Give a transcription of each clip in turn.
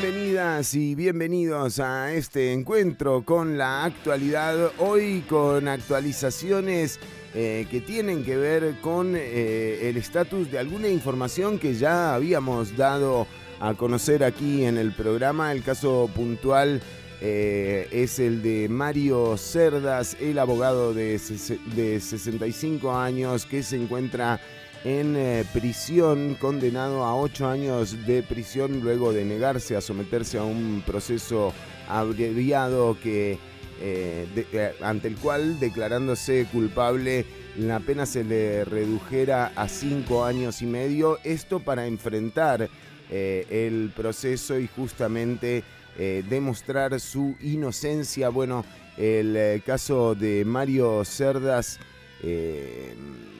Bienvenidas y bienvenidos a este encuentro con la actualidad, hoy con actualizaciones eh, que tienen que ver con eh, el estatus de alguna información que ya habíamos dado a conocer aquí en el programa. El caso puntual eh, es el de Mario Cerdas, el abogado de, de 65 años que se encuentra en eh, prisión, condenado a ocho años de prisión luego de negarse a someterse a un proceso abreviado que, eh, eh, ante el cual, declarándose culpable, la pena se le redujera a cinco años y medio. Esto para enfrentar el proceso y justamente demostrar su inocencia. Bueno, el caso de Mario Cerdas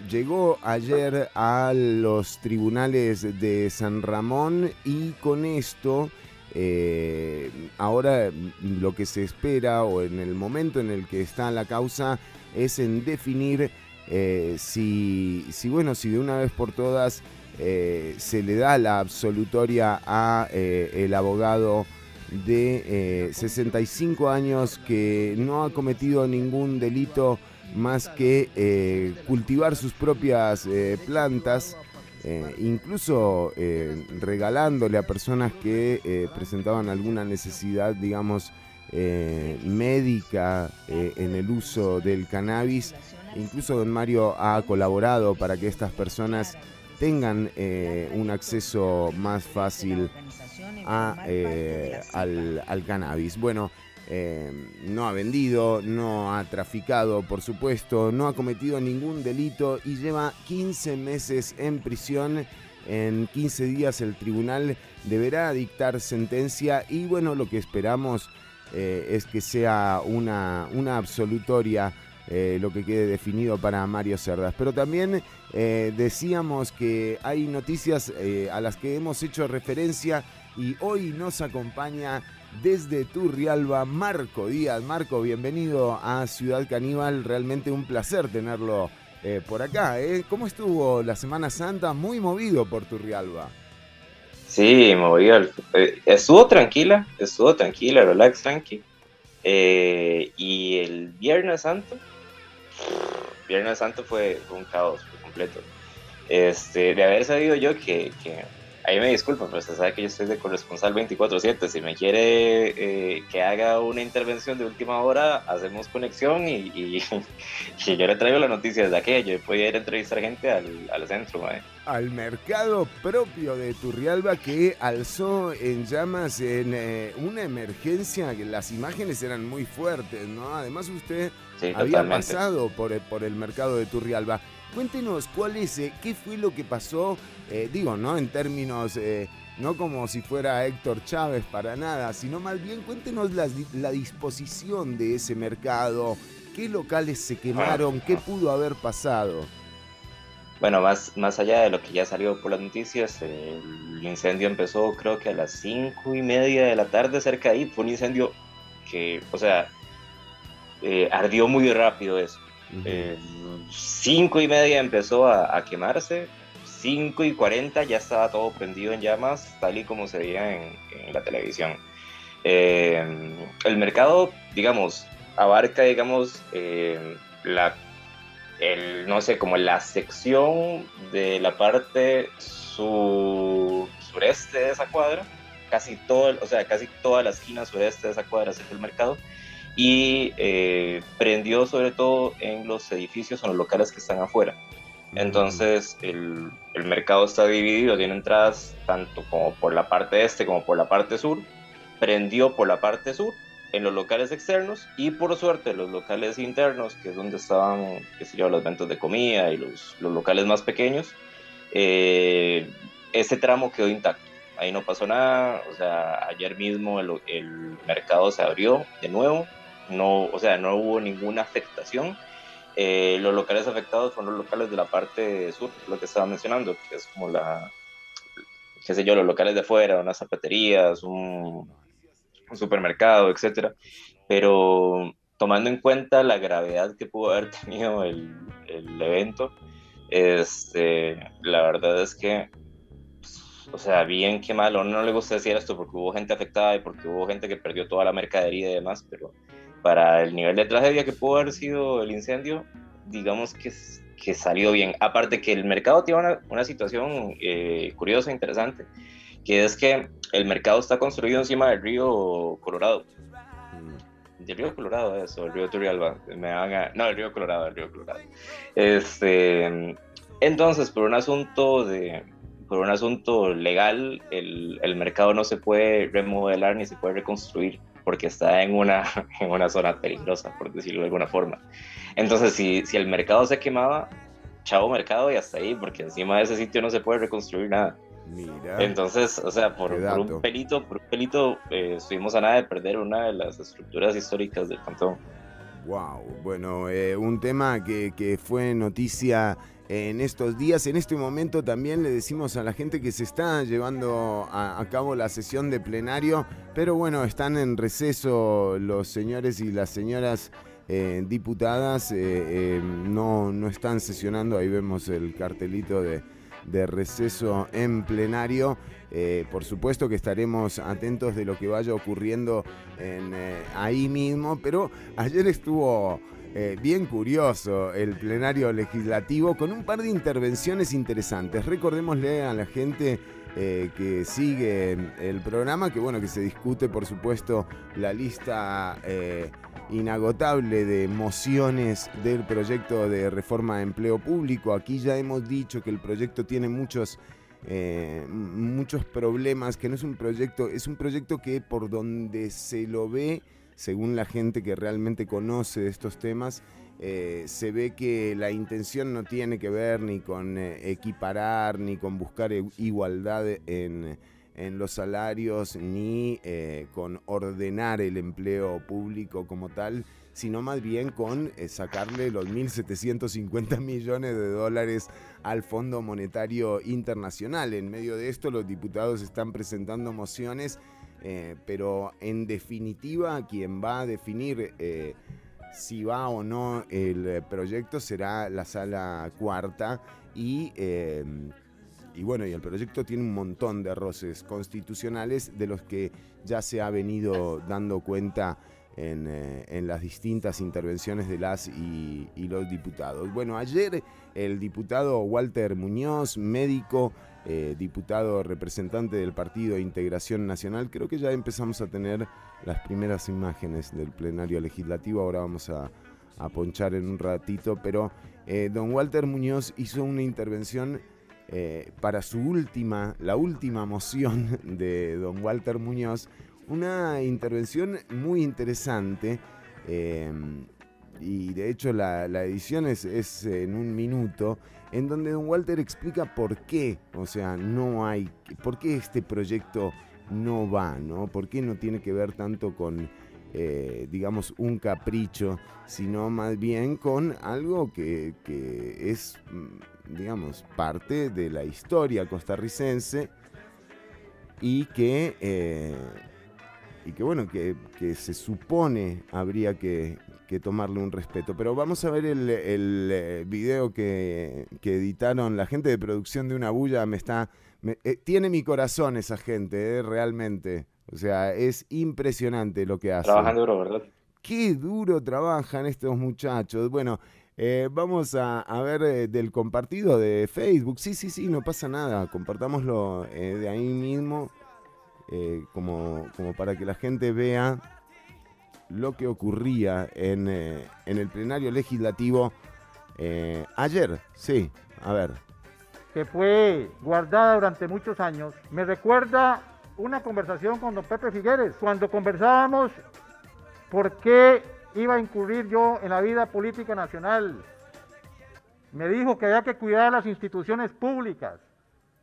llegó ayer a los tribunales de San Ramón y con esto eh, ahora lo que se espera o en el momento en el que está la causa es en definir eh, si, si, bueno, si de una vez por todas eh, se le da la absolutoria a el abogado de 65 años que no ha cometido ningún delito más que eh, cultivar sus propias eh, plantas, eh, incluso regalándole a personas que presentaban alguna necesidad, digamos, médica en el uso del cannabis. Incluso don Mario ha colaborado para que estas personas tengan un acceso más fácil al, al cannabis. Bueno, eh, no ha vendido, no ha traficado, por supuesto, no ha cometido ningún delito y lleva 15 meses en prisión. En 15 días el tribunal deberá dictar sentencia y bueno, lo que esperamos eh, es que sea una, una absolutoria eh, lo que quede definido para Mario Cerdas. Pero también decíamos que hay noticias a las que hemos hecho referencia y hoy nos acompaña desde Turrialba, Marco Díaz. Marco, bienvenido a Ciudad Caníbal, realmente un placer tenerlo eh, por acá. ¿eh? ¿Cómo estuvo la Semana Santa? Muy movido por Turrialba. Sí, movido. Eh, estuvo tranquila, estuvo tranquila, relax, tranqui. y el Viernes Santo, Viernes Santo fue un caos completo. Este, de haber sabido yo que, que ahí me disculpan, pero usted sabe que yo estoy de corresponsal 24-7. Si me quiere eh, que haga una intervención de última hora, hacemos conexión y, y, yo le traigo la noticia desde aquello. Yo podía ir a entrevistar gente al, al centro. Al mercado propio de Turrialba que alzó en llamas en eh, una emergencia, que las imágenes eran muy fuertes, ¿no? Además usted había pasado por, por el mercado de Turrialba. Cuéntenos cuál es, eh, qué fue lo que pasó, eh, digo, no en términos, eh, no como si fuera Héctor Chávez para nada, sino más bien cuéntenos la, disposición de ese mercado, qué locales se quemaron, qué pudo haber pasado. Bueno, más, más allá de lo que ya salió por las noticias, el incendio empezó creo que a las cinco y media de la tarde cerca de ahí. Fue un incendio que, o sea, ardió muy rápido eso. 5 y media empezó a, quemarse, 5 y 40 ya estaba todo prendido en llamas, tal y como se veía en, la televisión. Eh, el mercado, digamos, abarca, digamos, eh, la, el, no sé, como la sección de la parte sureste de esa cuadra, casi todo, o sea, casi toda la esquina sureste de esa cuadra es el mercado y eh, prendió sobre todo en los edificios o en los locales que están afuera. Entonces el, el, mercado está dividido, tiene entradas tanto como por la parte este como por la parte sur. Prendió por la parte sur en los locales externos y por suerte los locales internos, que es donde estaban, qué sé yo, los ventos de comida y los, los locales más pequeños, eh, ese tramo quedó intacto. Ahí no pasó nada, o sea, ayer mismo el, el mercado se abrió de nuevo, no, o sea, no hubo ninguna afectación. Eh, los locales afectados fueron los locales de la parte sur, lo que estaba mencionando, que es como la, qué sé yo, los locales de afuera, unas zapaterías, un, supermercado, etcétera. Pero tomando en cuenta la gravedad que pudo haber tenido el, evento, este, la verdad es que o sea, bien que mal, no le gusta decir esto porque hubo gente afectada y porque hubo gente que perdió toda la mercadería y demás, pero para el nivel de tragedia que pudo haber sido el incendio, digamos que, que salió bien. Aparte que el mercado tiene una, una situación eh, curiosa interesante, que es que el mercado está construido encima del río Colorado. Mm. Del río Colorado, eso, el río Turrialba. Me van no, el río Colorado, el río Colorado. Este, entonces, por un asunto de, por un asunto legal, el, el, mercado no se puede remodelar ni se puede reconstruir porque está en una, en una zona peligrosa, por decirlo de alguna forma. Entonces, si, si el mercado se quemaba, chavo mercado y hasta ahí, porque encima de ese sitio no se puede reconstruir nada. Mira. Entonces, o sea, por, un pelito, por un pelito, eh, estuvimos a nada de perder una de las estructuras históricas del cantón. Wow, bueno, eh, un tema que, que fue noticia en estos días. En este momento también le decimos a la gente que se está llevando a, cabo la sesión de plenario, pero bueno, están en receso los señores y las señoras eh, diputadas, eh, eh, no, no están sesionando, ahí vemos el cartelito de, de receso en plenario. por supuesto que estaremos atentos de lo que vaya ocurriendo en, ahí mismo, pero ayer estuvo eh, bien curioso el plenario legislativo con un par de intervenciones interesantes. Recordémosle a la gente eh, que sigue el programa que bueno que se discute por supuesto la lista eh, inagotable de mociones del proyecto de reforma de empleo público. Aquí ya hemos dicho que el proyecto tiene muchos muchos problemas, que no es un proyecto, es un proyecto que por donde se lo ve según la gente que realmente conoce estos temas, eh, se ve que la intención no tiene que ver ni con eh, equiparar, ni con buscar e-, igualdad en, los salarios, ni eh, con ordenar el empleo público como tal, sino más bien con sacarle los 1.750 millones de dólares al Fondo Monetario Internacional. En medio de esto, los diputados están presentando mociones eh, pero en definitiva quien va a definir eh, si va o no el proyecto será la sala cuarta y, eh, y bueno, y el proyecto tiene un montón de roces constitucionales de los que ya se ha venido dando cuenta en, las distintas intervenciones de las y los diputados. Bueno, ayer el diputado Walter Muñoz, médico, eh, diputado representante del Partido Integración Nacional. Creo que ya empezamos a tener las primeras imágenes del plenario legislativo. Ahora vamos a, ponchar en un ratito, pero eh, don Walter Muñoz hizo una intervención eh, para su última, la última moción de don Walter Muñoz, una intervención muy interesante. y de hecho la, edición es en un minuto en donde Don Walter explica por qué, o sea, no hay, por qué este proyecto no va, ¿no? ¿Por qué no tiene que ver tanto con, eh, digamos, un capricho, sino más bien con algo que, es, mm, digamos, parte de la historia costarricense y que, eh, y que bueno, que, que se supone habría que, que tomarle un respeto. Pero vamos a ver el, el eh, video que, editaron la gente de producción de Una Bulla. Me está, eh, tiene mi corazón esa gente, eh, realmente. O sea, es impresionante lo que hacen. Trabajan duro, ¿verdad? Qué duro trabajan estos muchachos. Bueno, vamos a, a ver del compartido de Facebook. Sí, sí, sí, no pasa nada. Compartámoslo de ahí mismo. como, como para que la gente vea lo que ocurría en, eh, en el plenario legislativo eh, ayer. Sí, a ver. Que fue guardada durante muchos años. Me recuerda una conversación con don Pepe Figueres, cuando conversábamos por qué iba a incurrir yo en la vida política nacional. Me dijo que había que cuidar las instituciones públicas,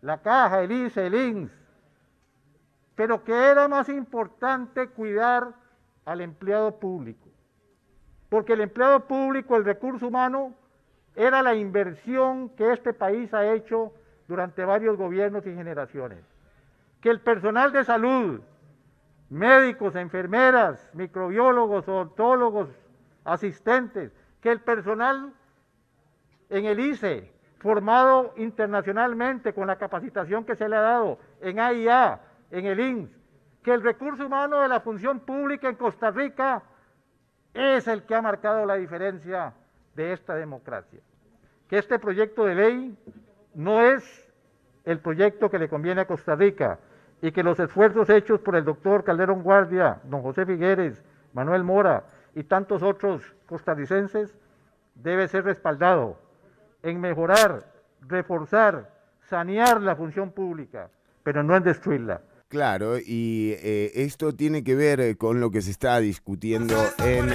la caja, el ICE, el INS, pero que era más importante cuidar al empleado público. Porque el empleado público, el recurso humano, era la inversión que este país ha hecho durante varios gobiernos y generaciones. Que el personal de salud, médicos, enfermeras, microbiólogos, odontólogos, asistentes, que el personal en el ICE, formado internacionalmente con la capacitación que se le ha dado en AIA, en el INS, que el recurso humano de la función pública en Costa Rica es el que ha marcado la diferencia de esta democracia. Que este proyecto de ley no es el proyecto que le conviene a Costa Rica y que los esfuerzos hechos por el doctor Calderón Guardia, don José Figueres, Manuel Mora y tantos otros costarricenses debe ser respaldado en mejorar, reforzar, sanear la función pública, pero no en destruirla. Claro, y eh, esto tiene que ver eh, con lo que se está discutiendo en...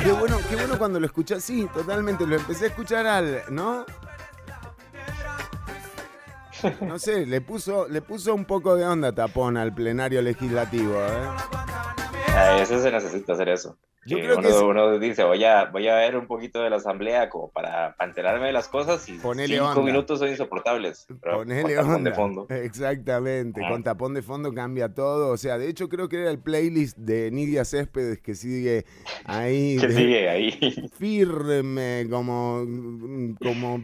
Qué bueno, qué bueno cuando lo escuchas, sí, totalmente, lo empecé a escuchar al, ¿no? No sé, le puso, le puso un poco de onda tapón al plenario legislativo, ¿eh? A eso se necesita hacer eso. Yo creo uno, que uno dice, voy a, voy a ver un poquito de la asamblea como para, enterarme de las cosas y cinco minutos son insoportables. Ponele con tapón de fondo. Exactamente, ah. con tapón de fondo cambia todo. O sea, de hecho creo que era el playlist de Nidia Céspedes que sigue ahí. que sigue ahí. Firme, como, como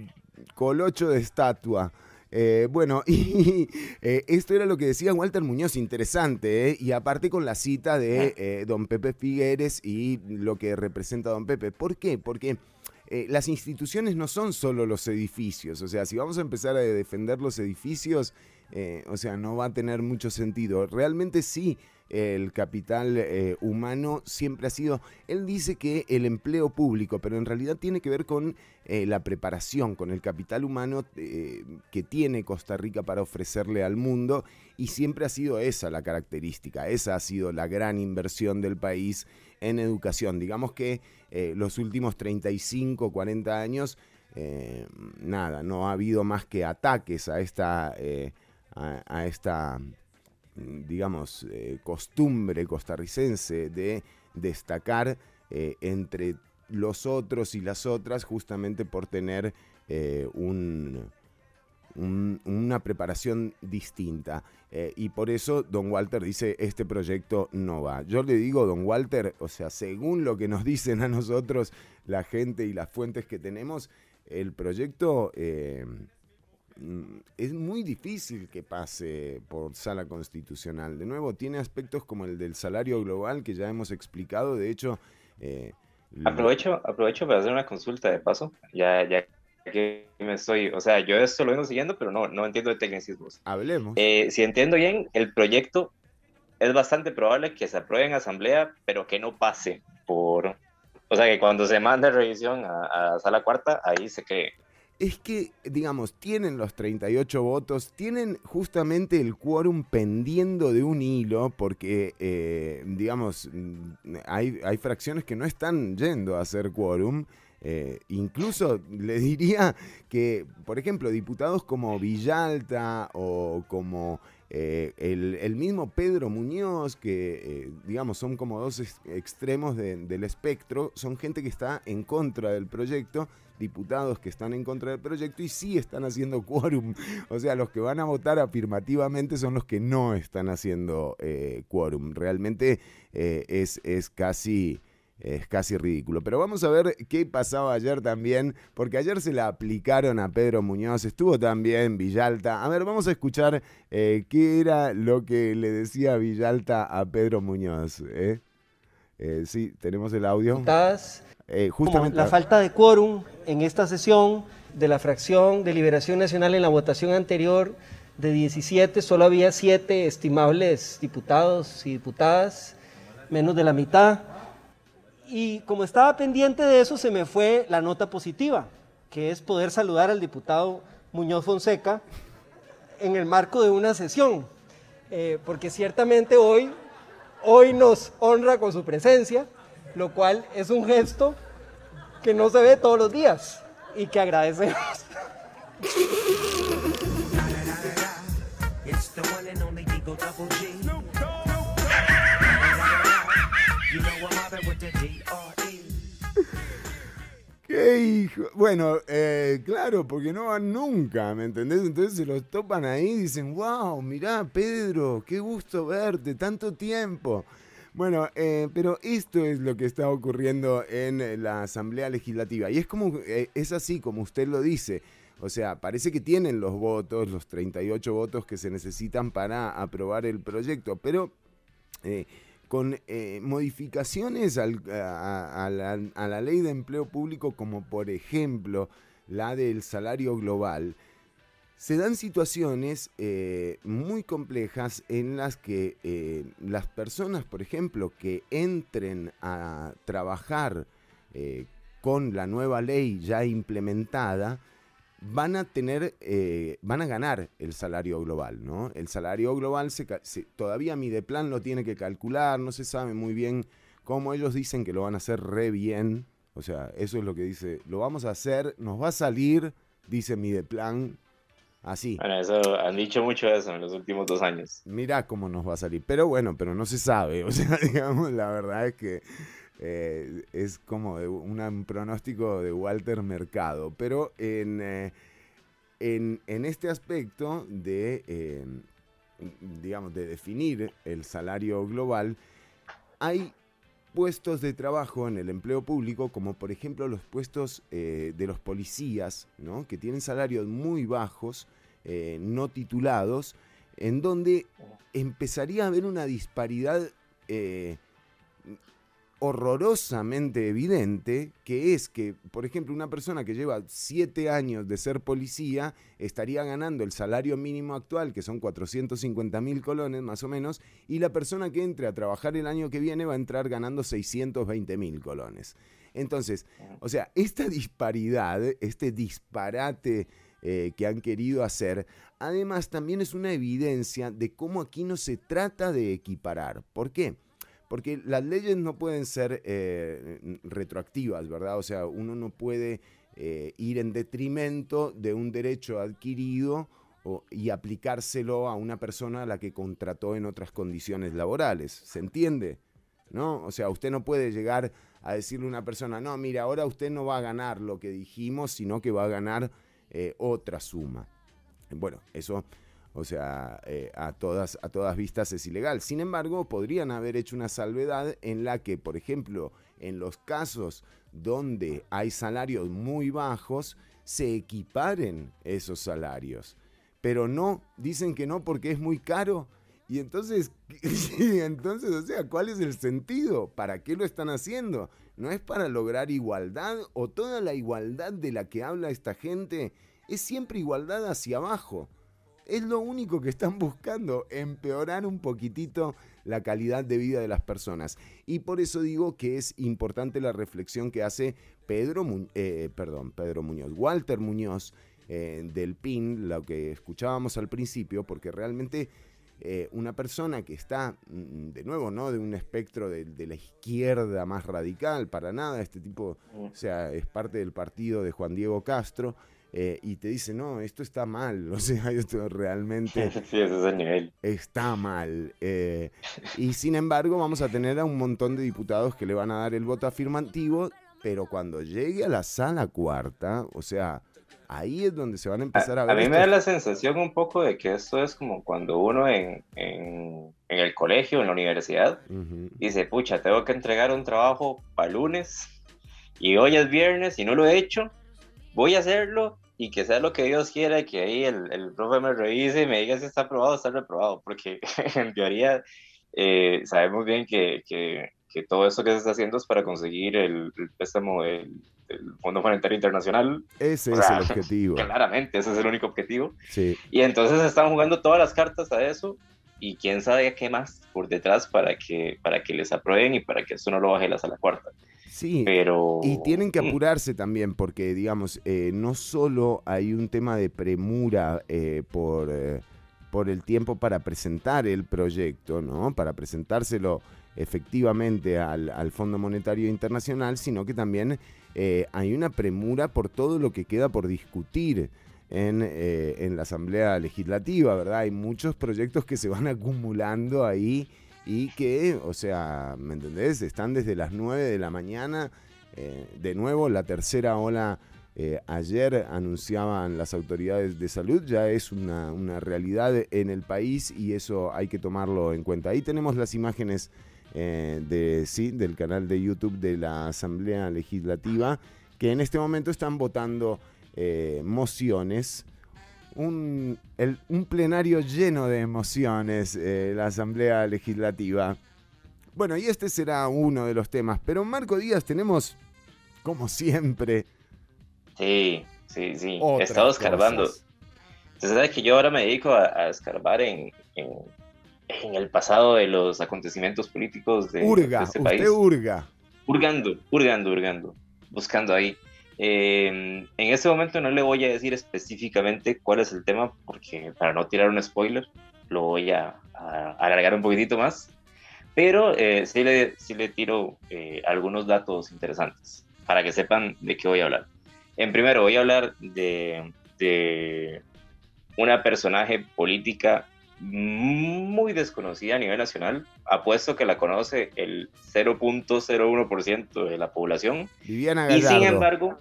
colocho de estatua. Eh, bueno, y eh, esto era lo que decía Walter Muñoz, interesante, ¿eh? y aparte con la cita de don Pepe Figueres y lo que representa don Pepe. ¿Por qué? Porque las instituciones no son solo los edificios, o sea, si vamos a empezar a defender los edificios, o sea, no va a tener mucho sentido. Realmente sí el capital eh, humano siempre ha sido, él dice que el empleo público, pero en realidad tiene que ver con eh, la preparación, con el capital humano eh, que tiene Costa Rica para ofrecerle al mundo y siempre ha sido esa la característica, esa ha sido la gran inversión del país en educación. Digamos que los últimos 35, 40 años, nada, no ha habido más que ataques a esta... a esta digamos, eh, costumbre costarricense de destacar eh, entre los otros y las otras justamente por tener eh, un, una preparación distinta. y por eso don Walter dice, este proyecto no va. Yo le digo, don Walter, o sea, según lo que nos dicen a nosotros la gente y las fuentes que tenemos, el proyecto Mm, es muy difícil que pase por sala constitucional. De nuevo, tiene aspectos como el del salario global que ya hemos explicado. De hecho... Eh, aprovecho, aprovecho para hacer una consulta de paso. Ya, ya que me estoy, o sea, yo esto lo vengo siguiendo, pero no, no entiendo de tecnicismos. Hablemos. Eh, si entiendo bien, el proyecto es bastante probable que se apruebe en asamblea, pero que no pase por, o sea, que cuando se mande revisión a, a sala cuarta, ahí se cree es que, digamos, tienen los 38 votos, tienen justamente el quórum pendiendo de un hilo, porque, eh, digamos, mm, hay, hay, fracciones que no están yendo a hacer quórum. Eh, incluso le diría que, por ejemplo, diputados como Villalta o como eh, el, mismo Pedro Muñoz, que digamos son como dos extremos del espectro, son gente que está en contra del proyecto diputados que están en contra del proyecto y sí están haciendo quórum. O sea, los que van a votar afirmativamente son los que no están haciendo eh, quórum. Realmente eh, es, es casi es casi ridículo. Pero vamos a ver qué pasaba ayer también, porque ayer se la aplicaron a Pedro Muñoz, estuvo también Villalta. A ver, vamos a escuchar eh, qué era lo que le decía Villalta a Pedro Muñoz. sí, tenemos el audio. Eh, justamente la falta de quórum en esta sesión de la fracción de Liberación Nacional en la votación anterior de 17, solo había 7 estimables diputados y diputadas, menos de la mitad. Y como estaba pendiente de eso, se me fue la nota positiva, que es poder saludar al diputado Muñoz Fonseca en el marco de una sesión, eh, porque ciertamente hoy, hoy nos honra con su presencia lo cual es un gesto que no se ve todos los días y que agradecemos. ¿Qué hijo? Bueno, eh, claro, porque no van nunca, ¿me entendés? Entonces se los topan ahí y dicen, wow, mirá, Pedro, qué gusto verte, tanto tiempo. Bueno, eh, pero esto es lo que está ocurriendo en la Asamblea Legislativa. Y es como, eh, es así como usted lo dice. o sea, parece que tienen los votos, los 38 votos que se necesitan para aprobar el proyecto, pero eh, con eh, modificaciones a, la, ley de empleo público, como por ejemplo la del salario global, se dan situaciones eh, muy complejas en las que las personas, por ejemplo, que entren a trabajar con la nueva ley ya implementada, van a tener, eh, van a ganar el salario global, ¿no? El salario global se, todavía Mideplan lo tiene que calcular, no se sabe muy bien cómo ellos dicen que lo van a hacer re bien, o sea, eso es lo que dice, lo vamos a hacer, nos va a salir, dice Mideplan, así. Bueno, eso, han dicho mucho eso en los últimos dos años. Mira cómo nos va a salir, pero bueno, pero no se sabe, o sea, digamos, la verdad es que eh, es como un pronóstico de Walter Mercado, pero en, eh, en, este aspecto de, eh, digamos, de definir el salario global, hay puestos de trabajo en el empleo público, como por ejemplo los puestos de los policías, ¿no? que tienen salarios muy bajos, no titulados, en donde empezaría a haber una disparidad horrorosamente evidente, que es que, por ejemplo, una persona que lleva siete años de ser policía estaría ganando el salario mínimo actual, que son 450 mil colones más o menos, y la persona que entre a trabajar el año que viene va a entrar ganando 620 mil colones. Entonces, o sea, esta disparidad, este disparate eh, que han querido hacer, además también es una evidencia de cómo aquí no se trata de equiparar. ¿Por qué? Porque las leyes no pueden ser eh, retroactivas, ¿verdad? O sea, uno no puede eh, ir en detrimento de un derecho adquirido y aplicárselo a una persona a la que contrató en otras condiciones laborales. ¿Se entiende? ¿No? O sea, usted no puede llegar a decirle a una persona, no, mira, ahora usted no va a ganar lo que dijimos, sino que va a ganar eh, otra suma. Bueno, eso o sea, eh, a, todas, a todas vistas es ilegal. Sin embargo, podrían haber hecho una salvedad en la que, por ejemplo, en los casos donde hay salarios muy bajos, se equiparen esos salarios. Pero no, dicen que no porque es muy caro. Y entonces, entonces, o sea, ¿cuál es el sentido? ¿Para qué lo están haciendo? ¿No es para lograr igualdad? ¿O toda la igualdad de la que habla esta gente es siempre igualdad hacia abajo? Es lo único que están buscando, empeorar un poquitito la calidad de vida de las personas. Y por eso digo que es importante la reflexión que hace Pedro, eh, perdón, Pedro Muñoz, Walter Muñoz eh, del PIN, lo que escuchábamos al principio, porque realmente eh, una persona que está, mm, de nuevo, ¿no? De un espectro de, de, la izquierda más radical, para nada, este tipo, o sea, es parte del partido de Juan Diego Castro. Eh, y te dice, no, esto está mal, o sea, esto realmente sí, ese es el nivel. está mal. Eh, y sin embargo, vamos a tener a un montón de diputados que le van a dar el voto afirmativo, pero cuando llegue a la sala cuarta, o sea, ahí es donde se van a empezar a, ver. A mí me da la sensación un poco de que esto es como cuando uno en, en, el colegio, en la universidad, dice, pucha, tengo que entregar un trabajo para lunes y hoy es viernes y no lo he hecho voy a hacerlo y que sea lo que Dios quiera y que ahí el, el profe me revise y me diga si está aprobado o está reprobado, porque en teoría eh, sabemos bien que, que, que, todo eso que se está haciendo es para conseguir el, préstamo del, Fondo Monetario Internacional. Ese es el objetivo. Claramente, ese es el único objetivo. Sí. Y entonces están jugando todas las cartas a eso y quién sabe qué más por detrás para que, para que les aprueben y para que esto no lo baje la sala cuarta. Sí, pero... y tienen que apurarse también porque, digamos, eh, no solo hay un tema de premura eh, por, eh, por el tiempo para presentar el proyecto, ¿no? Para presentárselo efectivamente al, al Fondo Monetario Internacional, sino que también hay una premura por todo lo que queda por discutir. En, en la Asamblea Legislativa, ¿verdad? Hay muchos proyectos que se van acumulando ahí y que, o sea, ¿me entendés? Están desde las 9 de la mañana. Eh, de nuevo, la tercera ola eh, ayer anunciaban las autoridades de salud, ya es una, realidad en el país y eso hay que tomarlo en cuenta. Ahí tenemos las imágenes eh, de, sí, del canal de YouTube de la Asamblea Legislativa, que en este momento están votando eh, mociones. Un, un, plenario lleno de emociones, eh, la Asamblea Legislativa. Bueno, y este será uno de los temas, pero Marco Díaz tenemos, como siempre... Sí, sí, sí. He estado escarbando. Usted sabe que yo ahora me dedico a, escarbar en, en, el pasado de los acontecimientos políticos de, urga, este país. Usted urga. Urgando, urgando, urgando, buscando ahí. Eh, en este momento no le voy a decir específicamente cuál es el tema, porque para no tirar un spoiler, lo voy a, alargar un poquitito más. Pero eh, sí, le, sí le tiro eh, algunos datos interesantes para que sepan de qué voy a hablar. En primero, voy a hablar de, de una personaje política muy desconocida a nivel nacional. Apuesto que la conoce el 0.01% de la población. Viviana Gallardo. Y sin embargo,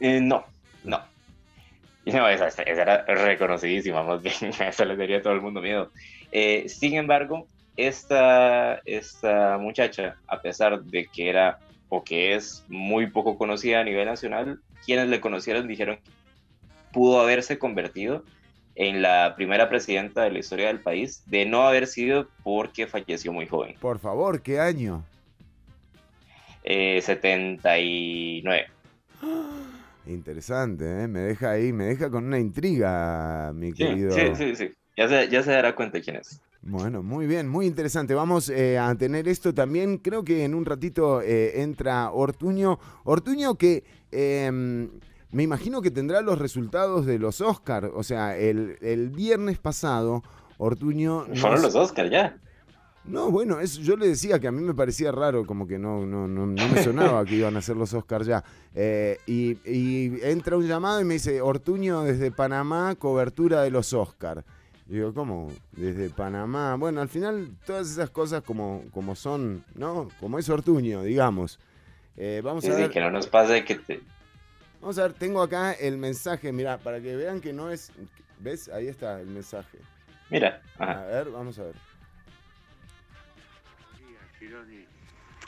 eh, no, no. No, esa, era reconocidísima, más bien, eso le daría a todo el mundo miedo. Eh, sin embargo, esta, esta muchacha, a pesar de que era o que es muy poco conocida a nivel nacional, quienes le conocieron dijeron que pudo haberse convertido en la primera presidenta de la historia del país, de no haber sido porque falleció muy joven. Por favor, ¿qué año? 79. Interesante, ¿eh? me deja ahí, me deja con una intriga, mi querido. Sí, sí, sí, ya se, ya se dará cuenta quién es. Bueno, muy bien, muy interesante. Vamos eh, a tener esto también. Creo que en un ratito eh, entra Ortuño. Ortuño que em, me imagino que tendrá los resultados de los Oscars. O sea, el, el viernes pasado, Ortuño. Fueron los Oscars ya. No, bueno, eso yo le decía que a mí me parecía raro, como que no, no, no, me sonaba que iban a ser los Oscars ya. Eh, y, y, entra un llamado y me dice, Ortuño desde Panamá, cobertura de los Oscars. Digo, ¿cómo? Desde Panamá. Bueno, al final todas esas cosas como, como son, ¿no? Como es Ortuño, digamos. Eh, vamos a ver. que no nos pase que te, Vamos a ver, tengo acá el mensaje, mira, para que vean que no es. ¿Ves? Ahí está el mensaje. Mira. A ver, vamos a ver.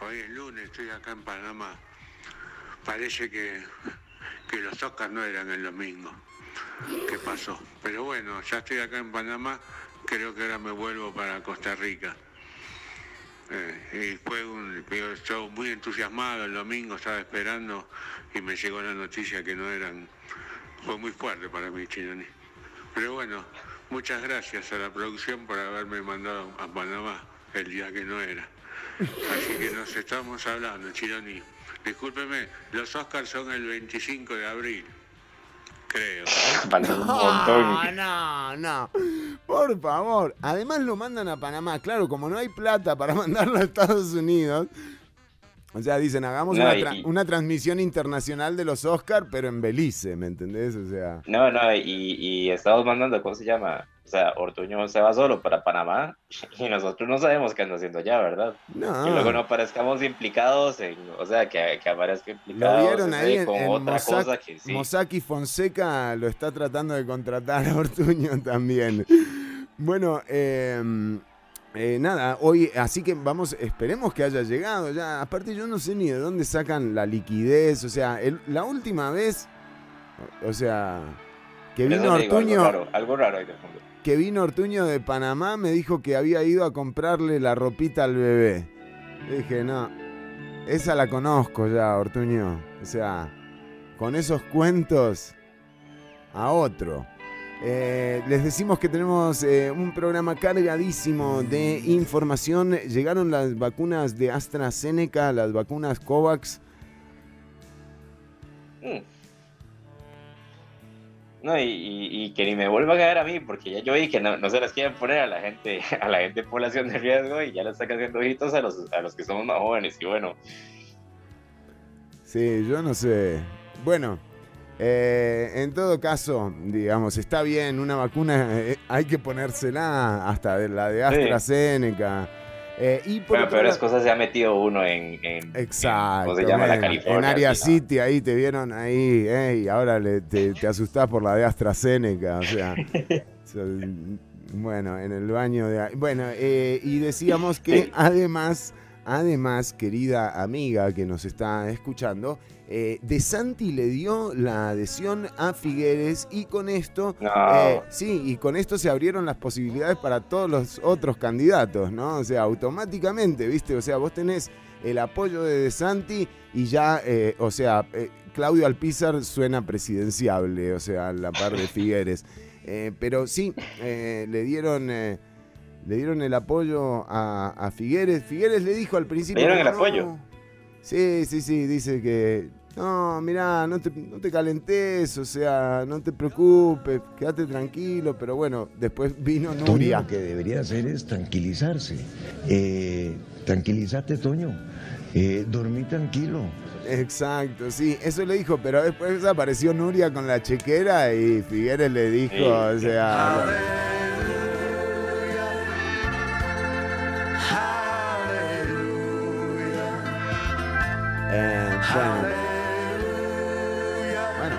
Hoy es lunes, estoy acá en Panamá. Parece que, que los Oscars no eran el domingo. ¿Qué pasó? Pero bueno, ya estoy acá en Panamá, creo que ahora me vuelvo para Costa Rica. Eh, y fue un show muy entusiasmado el domingo, estaba esperando y me llegó la noticia que no eran. Fue muy fuerte para mí, Chironi. Pero bueno, muchas gracias a la producción por haberme mandado a Panamá el día que no era. Así que nos estamos hablando, Chironi. Discúlpeme, los Oscars son el 25 de abril creo. No, no, no. Por favor. Además lo mandan a Panamá. Claro, como no hay plata para mandarlo a Estados Unidos. O sea, dicen, hagamos una, transmisión internacional de los Oscars, pero en Belice, ¿me entendés? O sea. No, no, y, y estamos mandando, ¿cómo se llama? O sea, Ortuño se va solo para Panamá y nosotros no sabemos qué anda haciendo allá, ¿verdad? No. Que luego no parezcamos implicados en, o sea, que, que aparezca implicados lo vieron ahí en, otra cosa que sí. Mosaki Fonseca lo está tratando de contratar a Ortuño también. Bueno, em, eh, nada, hoy, así que vamos, esperemos que haya llegado ya. Aparte, yo no sé ni de dónde sacan la liquidez, o sea, la última vez, o sea, que vino Ortuño. Algo raro, ahí de fondo que vino Ortuño de Panamá me dijo que había ido a comprarle la ropita al bebé. dije, no, esa la conozco ya, Ortuño. O sea, con esos cuentos a otro. Eh, les decimos que tenemos eh, un programa cargadísimo de información. Llegaron las vacunas de AstraZeneca, las vacunas COVAX. Mm. No, y, que ni me vuelva a caer a mí, porque ya yo vi que no, se las quieren poner a la gente, a la gente en población de riesgo y ya le están haciendo ojitos a los, a los que somos más jóvenes. Y bueno. Sí, yo no sé. Bueno, eh, en todo caso, digamos, está bien, una vacuna eh, hay que ponérsela, hasta la de AstraZeneca. Eh, y por Pero peores cosas se ha metido uno en, Exacto, se llama? La California. En Area City, ahí te vieron ahí, y ahora te, te, asustás por la de AstraZeneca, o sea, bueno, en el baño de... Bueno, eh, y decíamos que además Además, querida amiga que nos está escuchando, eh, De Santi le dio la adhesión a Figueres y con esto, eh, sí, y con esto se abrieron las posibilidades para todos los otros candidatos, ¿no? O sea, automáticamente, ¿viste? O sea, vos tenés el apoyo de De Santi y ya, eh, o sea, Claudio Alpizar suena presidenciable, o sea, la par de Figueres. pero sí, le dieron le dieron el apoyo a, Figueres. Figueres le dijo al principio. ¿Le dieron el apoyo? Sí, sí, sí, dice que. No, mirá, no te, no te calentes, o sea, no te preocupes, quédate tranquilo, pero bueno, después vino Nuria. Lo que debería hacer es tranquilizarse. Eh, tranquilízate, Toño. Eh, dormí tranquilo. Exacto, sí, eso le dijo, pero después apareció Nuria con la chequera y Figueres le dijo, o sea. Eh, bueno. Bueno,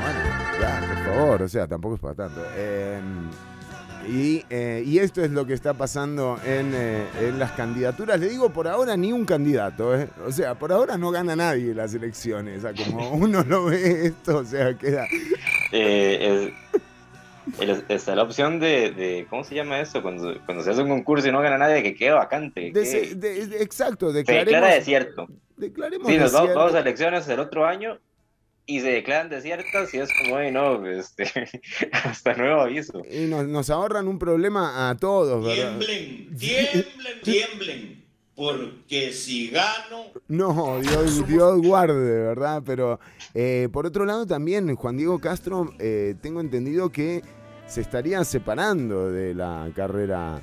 ya, por favor, o sea, tampoco es para tanto. Em, eh, y, esto es lo que está pasando eh, en, las candidaturas. Le digo, por ahora ni un candidato. O sea, por ahora no gana nadie las elecciones. O sea, como uno lo ve esto, o sea, queda... está la opción de, ¿cómo se llama eso? Cuando, cuando se hace un concurso y no gana nadie, que queda vacante. exacto, declaremos, se declara desierto. Declaremos sí, nos vamos, a elecciones el otro año y se declaran desiertas y es como, no, este, hasta nuevo aviso. Y nos, ahorran un problema a todos, ¿verdad? Tiemblen, tiemblen, tiemblen. Porque si gano. No, Dios, Dios guarde, ¿verdad? Pero eh, por otro lado, también Juan Diego Castro, eh, tengo entendido que se estaría separando de la carrera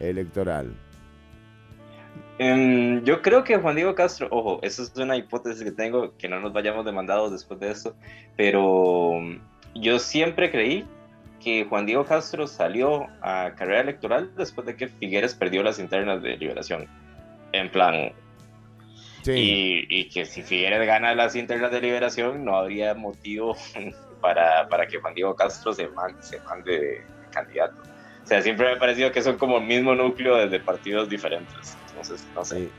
electoral. Em, yo creo que Juan Diego Castro, ojo, esa es una hipótesis que tengo, que no nos vayamos demandados después de eso, pero yo siempre creí que Juan Diego Castro salió a carrera electoral después de que Figueres perdió las internas de liberación. En plan, y, que si Figueres gana las internas de liberación, no habría motivo para, para que Juan Diego Castro se mande, se mande de candidato. O sea, siempre me ha parecido que son como el mismo núcleo desde partidos diferentes. Entonces, no sé. Sí,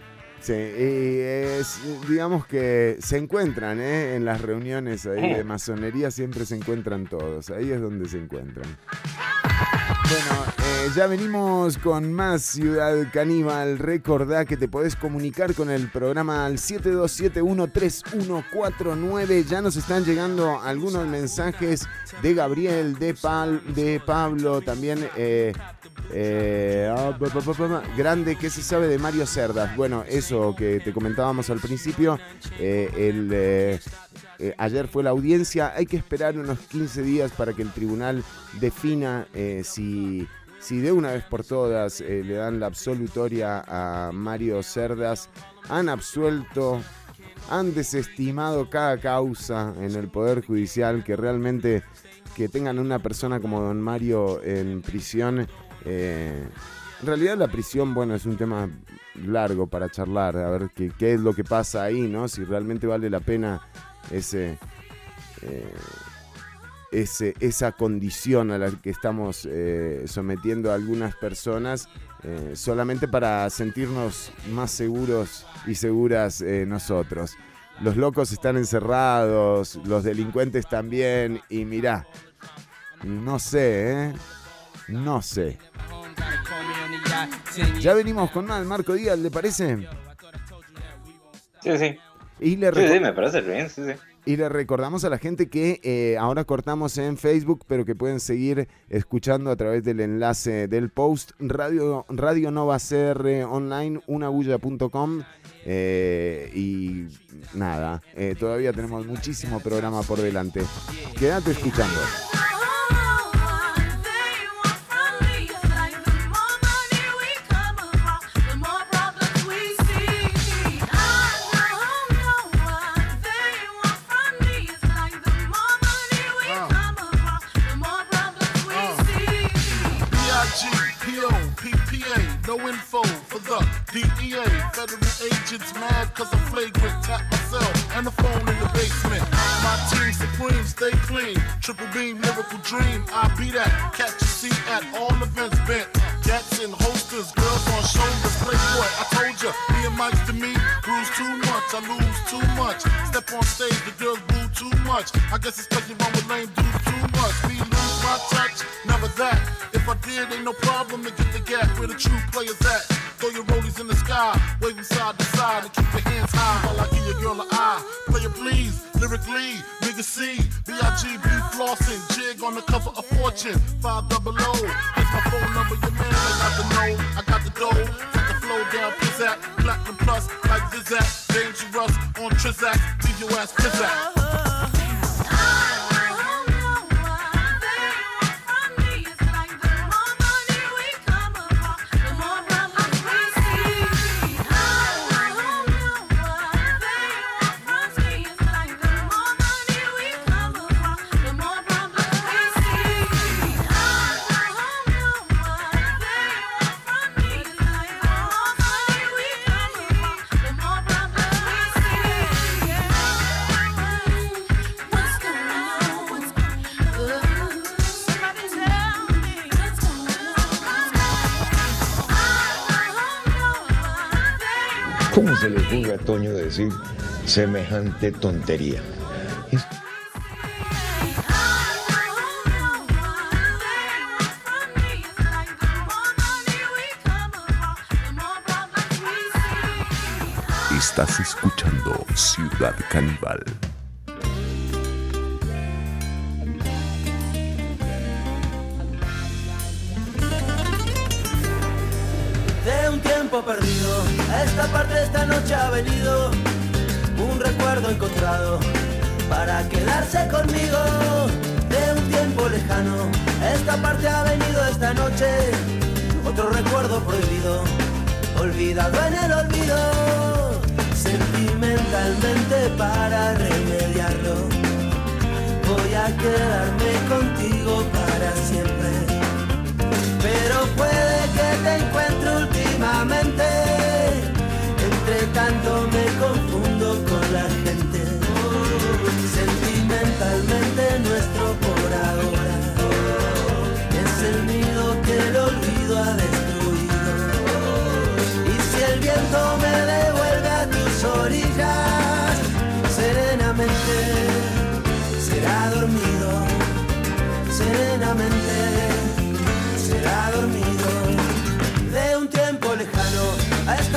y es, digamos que se encuentran ¿eh? en las reuniones ahí de masonería, siempre se encuentran todos, ahí es donde se encuentran. Bueno, eh, ya venimos con más Ciudad Caníbal. Recordá que te podés comunicar con el programa al 72713149. Ya nos están llegando algunos mensajes de Gabriel, de, Pal, de Pablo, también eh, eh, ah, grande, ¿qué se sabe de Mario Cerdas? Bueno, eso que te comentábamos al principio, el eh, ayer fue la audiencia, hay que esperar unos 15 días para que el tribunal defina eh, si, si de una vez por todas eh, le dan la absolutoria a Mario Cerdas. Han absuelto, han desestimado cada causa en el Poder Judicial, que realmente que tengan una persona como don Mario en prisión. En realidad la prisión, bueno, es un tema largo para charlar, a ver qué, es lo que pasa ahí, ¿no? Si realmente vale la pena ese, eh, ese, esa condición a la que estamos eh, sometiendo a algunas personas eh, solamente para sentirnos más seguros y seguras nosotros. Los locos están encerrados, los delincuentes también, y mirá, no sé, No sé. Ya venimos con más, Marco Díaz, ¿le parece? Sí, sí. Y le sí, sí, me parece bien, sí, sí. Y le recordamos a la gente que eh, ahora cortamos en Facebook, pero que pueden seguir escuchando a través del enlace del post Radio, Radio Nova CR online, unabulla.com. Eh, y nada, eh, todavía tenemos muchísimo programa por delante. Quédate escuchando. DEA, federal agents mad cause I'm flagrant. Tap myself and the phone in the basement. My team supreme, stay clean. Triple beam, lyrical dream. I be that. Catch a seat at all events bent gats and holsters, girls on shoulders. Playboy, I told ya, me and Mike to me, cruise too much, I lose too much. Step on stage, the girls boo too much. I guess it's cause you run with lame dudes too much. Lose my touch, never that. If I did, ain't no problem to get the gap where the true players at. Throw your rollies in the sky, waving side to side, and keep your hands high while I give your girl an eye. Play it please, lyrically, nigga C, B-I-G-B flossing, jig on the cover of Fortune, five double O. It's my phone number, your man, I got the know, I got the dough, take the flow down, pizzazz, platinum plus, like Zizak, dangerous on Trizak, leave your ass pizzazz. Se le ocurre a Toño decir semejante tontería? Estás escuchando Ciudad Caníbal. Un recuerdo encontrado para quedarse conmigo. De un tiempo lejano, esta parte ha venido esta noche otro recuerdo prohibido, olvidado en el olvido, sentimentalmente para remediarlo. Voy a quedarme contigo para siempre, pero puede que te encuentre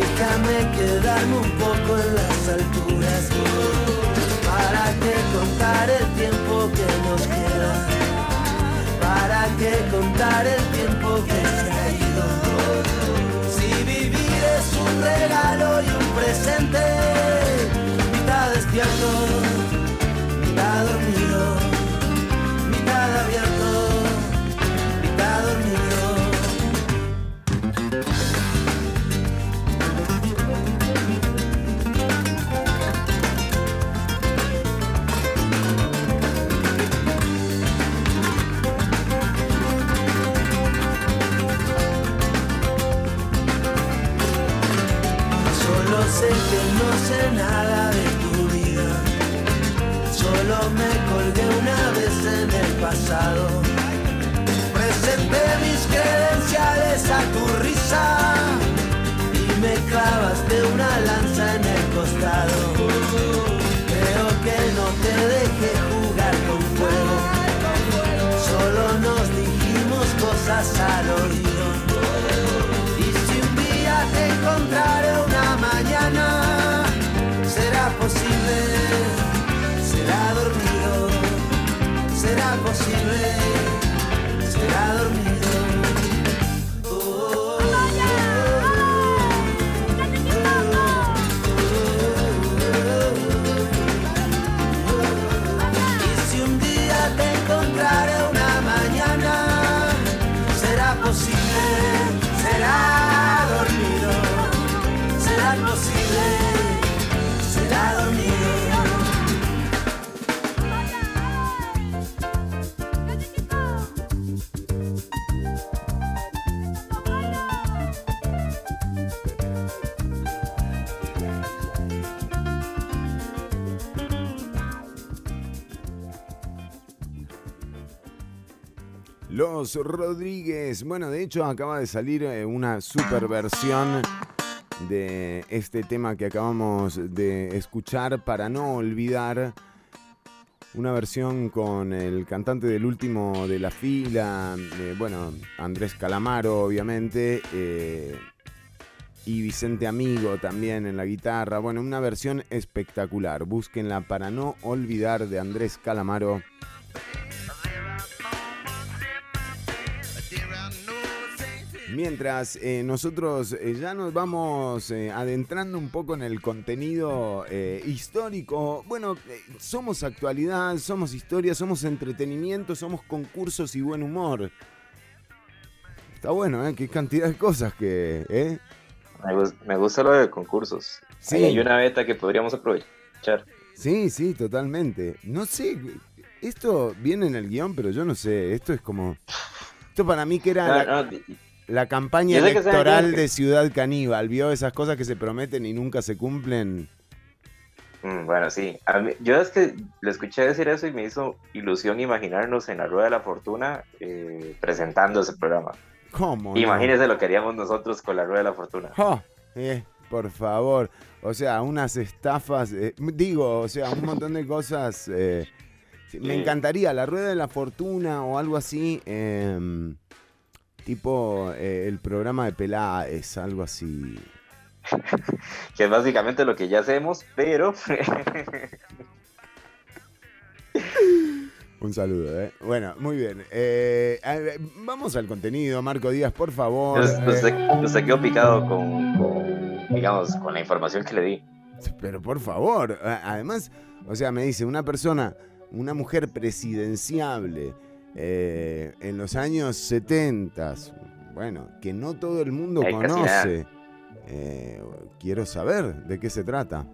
déjame quedarme un poco en las alturas. ¿Para qué contar el tiempo que nos queda? ¿Para qué contar el tiempo que se ha ido? Si vivir es un regalo y un presente, mitad despierto, tu risa y me clavaste una lanza en el costado. Creo que no te dejé jugar con fuego. Solo nos dijimos cosas al oído. Y si un día te encontraré una mañana, será posible, será dormido, será posible, será dormido. Los Rodríguez. Bueno, de hecho acaba de salir eh, una super versión de este tema que acabamos de escuchar para no olvidar. Una versión con el cantante del último de la fila, eh, bueno, Andrés Calamaro obviamente, eh, y Vicente Amigo también en la guitarra. Bueno, una versión espectacular. Búsquenla para no olvidar de Andrés Calamaro. Mientras eh, nosotros eh, ya nos vamos eh, adentrando un poco en el contenido histórico, bueno, somos actualidad, somos historia, somos entretenimiento, somos concursos y buen humor. Está bueno, ¿eh? Qué cantidad de cosas que... Me, gusta lo de concursos. Sí. hay una beta que podríamos aprovechar. Sí, sí, totalmente. No sé, esto viene en el guion, pero yo no sé, esto es como... Esto para mí que era la campaña electoral de Ciudad Caníbal, ¿vio esas cosas que se prometen y nunca se cumplen? Mm, bueno, sí. yo es que le escuché decir eso y me hizo ilusión imaginarnos en la Rueda de la Fortuna eh, presentando ese programa. ¿Cómo? Imagínese lo que haríamos nosotros con la Rueda de la Fortuna. Eh, por favor. O sea, unas estafas, eh, digo, o sea, un montón de cosas. Me encantaría la Rueda de la Fortuna o algo así. Tipo eh, el programa de Peláez, algo así. que es básicamente lo que ya hacemos, pero. Un saludo, ¿eh? Bueno, muy bien. Eh, vamos al contenido, Marco Díaz, por favor. Se quedó picado con, digamos, con la información que le di. Pero por favor, además, o sea, me dice, una persona, una mujer presidenciable, eh, en los años 70, bueno, que no todo el mundo conoce. Eh, quiero saber de qué se trata.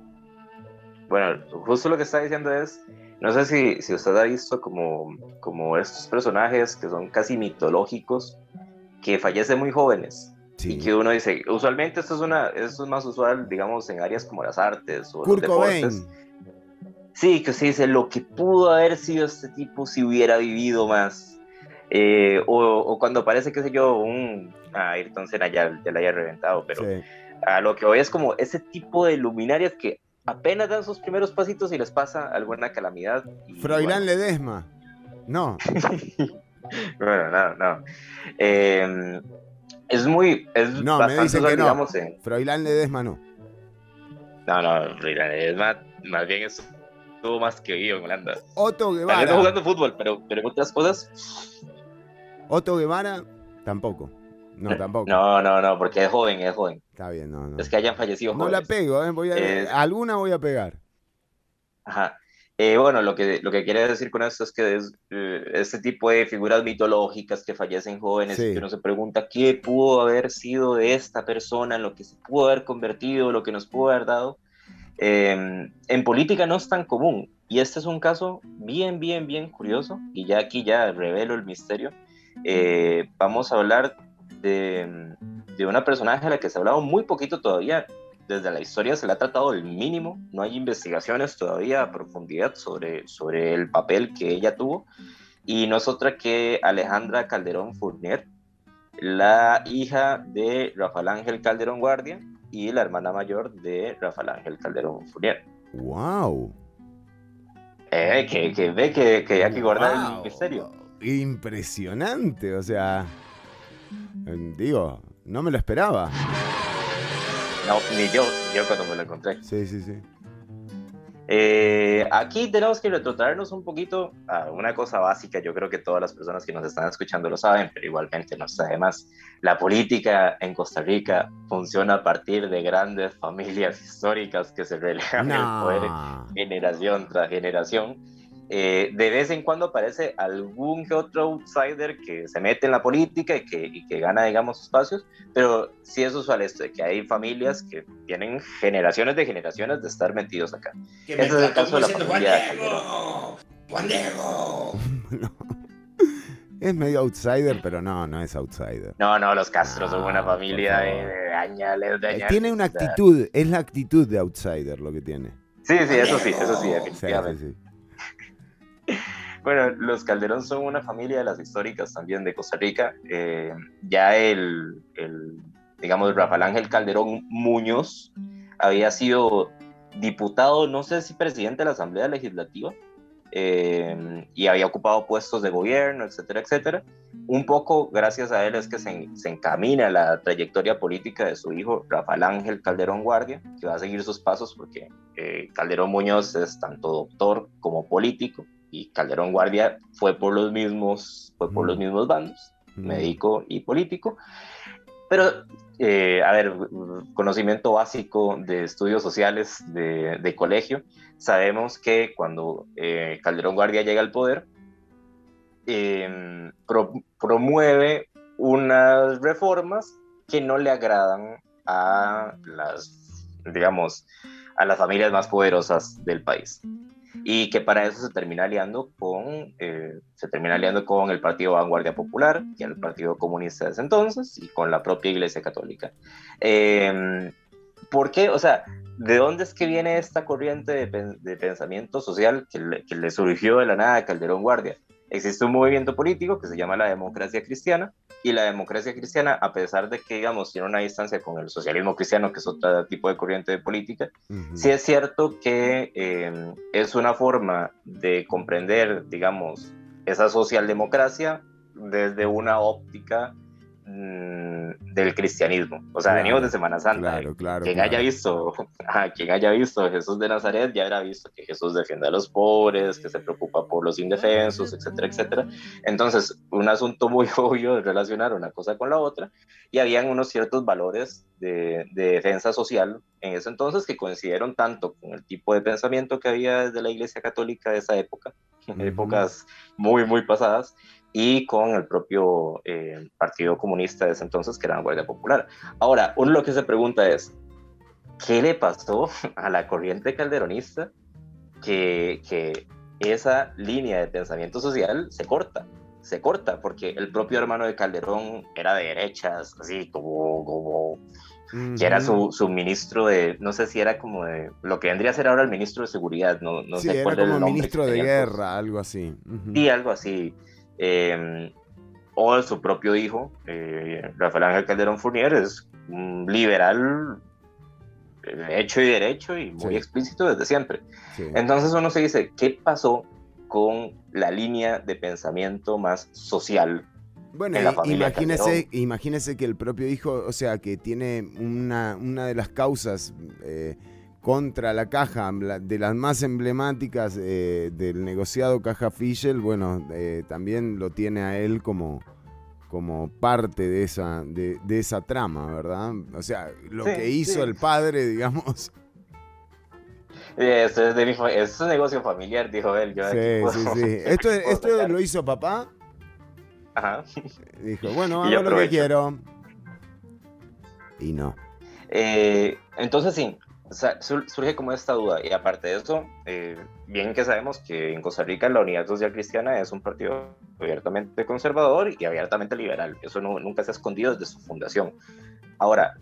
Bueno, justo lo que está diciendo es, no sé si, si usted ha visto como, como estos personajes que son casi mitológicos, que fallecen muy jóvenes. Y que uno dice, usualmente esto es, una, esto es más usual, digamos, en áreas como las artes o los deportes. Sí, que se dice lo que pudo haber sido este tipo si hubiera vivido más. Eh, o, cuando parece, qué sé yo, un ah, Ayrton Senna ya, ya la haya reventado, pero a lo que voy es como ese tipo de luminarias que apenas dan sus primeros pasitos y les pasa alguna calamidad. Y, Froilán Ledesma. No. bueno, no, no. Em, es muy. Es no, me dicen que no. Froilán Ledesma no. No, no, Froilán Ledesma más bien es tuvo más que oído en Holanda. Otto Guevara. está jugando fútbol, pero, pero otras cosas. Otto Guevara, tampoco. No, tampoco. No, no, no, porque es joven, es joven. Está bien, no, no. Es que hayan fallecido No la pego, ¿eh? Voy a, alguna voy a pegar. Ajá. Eh, bueno, lo que, lo que quiere decir con esto es que es eh, este tipo de figuras mitológicas que fallecen jóvenes, que uno se pregunta qué pudo haber sido de esta persona, lo que se pudo haber convertido, lo que nos pudo haber dado. Em, en política no es tan común y este es un caso bien, bien, bien curioso y ya aquí ya revelo el misterio. Eh, vamos a hablar de, de, una personaje a la que se ha hablado muy poquito todavía. Desde la historia se le ha tratado el mínimo, no hay investigaciones todavía a profundidad sobre, sobre el papel que ella tuvo. Y no es otra que Alejandra Calderón Fournier, la hija de Rafael Ángel Calderón Guardia, y la hermana mayor de Rafael Ángel Calderón Fournier. ¡Wow! Eh, que, ve que, que hay que guardar el misterio. Impresionante, o sea, digo, no me lo esperaba. No, ni yo, ni yo cuando me lo encontré. Sí, sí, sí. Eh, aquí tenemos que retrotraernos un poquito a una cosa básica. Yo creo que todas las personas que nos están escuchando lo saben, pero igualmente no está de más. La política en Costa Rica funciona a partir de grandes familias históricas que se relegan el poder generación tras generación eh, de vez en cuando aparece algún que otro outsider que se mete en la política y que, y que gana, digamos, espacios, pero sí es usual esto, de que hay familias que tienen generaciones de generaciones de estar metidos acá. Ese es el caso de la familia Juan Diego. Es medio outsider, pero no, no es outsider. No, no, los Castros son una familia de, añales, de añales. Tiene una actitud, es la actitud de outsider lo que tiene. Sí, sí, eso sí, eso sí, definitivamente. Bueno, los Calderón son una familia de las históricas también de Costa Rica. Eh, ya el, el, digamos, Rafael Ángel Calderón Muñoz había sido diputado, no sé si presidente de la Asamblea Legislativa, eh, y había ocupado puestos de gobierno, etcétera, etcétera. Un poco gracias a él es que se, encamina la trayectoria política de su hijo, Rafael Ángel Calderón Guardia, que va a seguir sus pasos porque eh, Calderón Muñoz es tanto doctor como político y Calderón Guardia fue por los mismos, fue por los mismos bandos, médico y político. Pero, eh, a ver, conocimiento básico de estudios sociales de, de colegio, sabemos que cuando eh, Calderón Guardia llega al poder, eh, promueve unas reformas que no le agradan a las, digamos, a las familias más poderosas del país y que para eso se termina aliando con, eh, se termina aliando con el Partido Vanguardia Popular, que era el Partido Comunista de ese entonces, y con la propia Iglesia Católica. Eh, ¿Por qué? O sea, ¿de dónde es que viene esta corriente de, de pensamiento social que le, que le, surgió de la nada a Calderón Guardia? Existe un movimiento político que se llama la democracia cristiana, y la democracia cristiana, a pesar de que, digamos, tiene una distancia con el socialismo cristiano, que es otro tipo de corriente de política, uh -huh. sí es cierto que eh, es una forma de comprender, digamos, esa socialdemocracia desde una óptica mmm, del cristianismo. O sea, claro, venimos de Semana Santa. Claro, claro, quien, claro. Haya visto, a quien haya visto Jesús de Nazaret ya habrá visto que Jesús defiende a los pobres, que se preocupa por los indefensos, etcétera, etcétera. Entonces, un asunto muy obvio de relacionar una cosa con la otra y habían unos ciertos valores de, de defensa social en ese entonces que coincidieron tanto con el tipo de pensamiento que había desde la Iglesia Católica de esa época, en épocas muy, muy pasadas, y con el propio eh, Partido Comunista de ese entonces, que era la Guardia Popular. Ahora, uno lo que se pregunta es, ¿qué le pasó a la corriente calderonista que, que esa línea de pensamiento social se corta? Se corta, porque el propio hermano de Calderón era de derechas, así como, como que era su, su, ministro de, no sé si era como de, lo que vendría a ser ahora el ministro de seguridad, no, no sí, sé cuál era como el ministro de guerra, algo así. Uh -huh. Sí, algo así. Eh, o su propio hijo, eh, Rafael Ángel Calderón Fournier, es un liberal de hecho y derecho y muy sí. explícito desde siempre. Sí. Entonces uno se dice, ¿qué pasó con la línea de pensamiento más social bueno, imagínese, imagínese que el propio hijo, o sea, que tiene una, una de las causas eh, contra la caja, de las más emblemáticas eh, del negociado Caja Fischel, bueno, eh, también lo tiene a él como, como parte de esa, de, de esa trama, ¿verdad? O sea, lo sí, que hizo sí. el padre, digamos. Es, de mi, es un negocio familiar, dijo él. Yo sí, sí, sí. ¿Esto, esto lo hizo papá? Ajá. Dijo, bueno, hago lo que quiero. Y no. Eh, entonces sí, surge como esta duda. Y aparte de eso, eh, bien que sabemos que en Costa Rica la Unidad Social Cristiana es un partido abiertamente conservador y abiertamente liberal. Eso no, nunca se ha escondido desde su fundación. Ahora,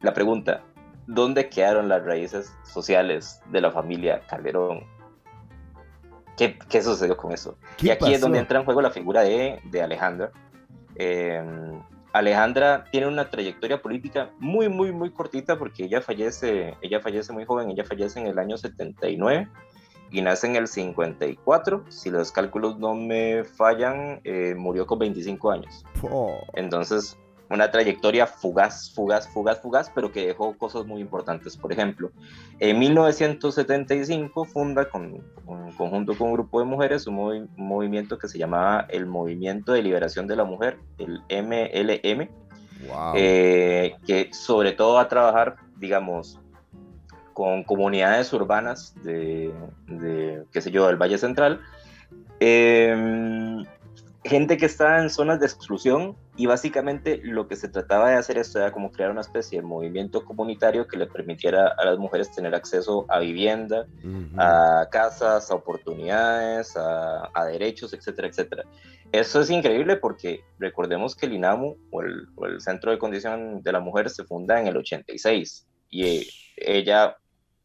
la pregunta, ¿dónde quedaron las raíces sociales de la familia Calderón? ¿Qué, qué sucedió con eso? Y aquí pasó? es donde entra en juego la figura de, de Alejandra. Eh, Alejandra tiene una trayectoria política muy, muy, muy cortita porque ella fallece, ella fallece muy joven, ella fallece en el año 79 y nace en el 54. Si los cálculos no me fallan, eh, murió con 25 años. Entonces, una trayectoria fugaz, fugaz, fugaz, fugaz, pero que dejó cosas muy importantes. Por ejemplo, en 1975 funda con, con, conjunto con un grupo de mujeres un, movi un, movimiento que se llamaba el Movimiento de Liberación de la Mujer, el MLM, wow. eh, que sobre todo va a trabajar, digamos, con comunidades urbanas de, de qué sé yo, del Valle Central. Eh, gente que estaba en zonas de exclusión y básicamente lo que se trataba de hacer esto era como crear una especie de movimiento comunitario que le permitiera a las mujeres tener acceso a vivienda, uh -huh. a casas, a oportunidades, a, a, derechos, etcétera, etcétera. Eso es increíble porque recordemos que el INAMU o el, o el Centro de Condición de la Mujer se funda en el 86 y ella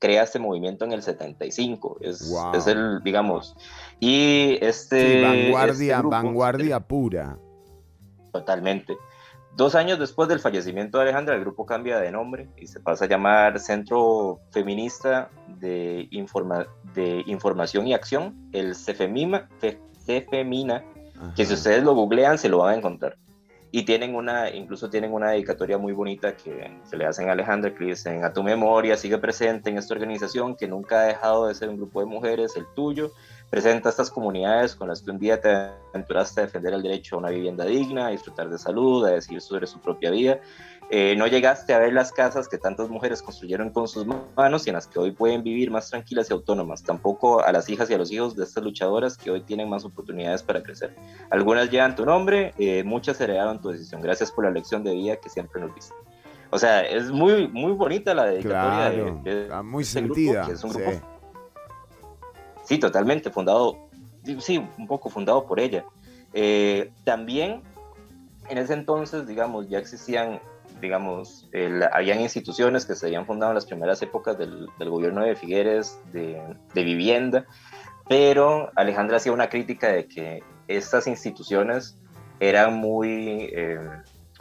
crea este movimiento en el 75. Es, es el, digamos, y este... vanguardia, este vanguardia pura. Totalmente. Dos años después del fallecimiento de Alejandra, el grupo cambia de nombre y se pasa a llamar Centro Feminista de, de Información y Acción, el CFEMIMA, CFEMINA, que si ustedes lo googlean se lo van a encontrar. Y tienen una, incluso tienen una dedicatoria muy bonita que se le hacen a Alejandra, que dicen, a tu memoria, sigue presente en esta organización que nunca ha dejado de ser un grupo de mujeres, el tuyo, Presenta estas comunidades con las que un día te aventuraste a defender el derecho a una vivienda digna, a disfrutar de salud, a decidir sobre su propia vida. Eh, no llegaste a ver las casas que tantas mujeres construyeron con sus manos y en las que hoy pueden vivir más tranquilas y autónomas. Tampoco a las hijas y a los hijos de estas luchadoras que hoy tienen más oportunidades para crecer. Algunas llevan tu nombre, eh, muchas heredaron tu decisión. Gracias por la lección de vida que siempre nos diste. O sea, es muy, muy bonita la dedicatoria. Claro, muy este sentida. grupo Sí, totalmente, fundado, sí, un poco fundado por ella. Eh, también en ese entonces, digamos, ya existían, digamos, habían instituciones que se habían fundado en las primeras épocas del, gobierno de Figueres de, vivienda, pero Alejandra hacía una crítica de que estas instituciones eran muy, eh,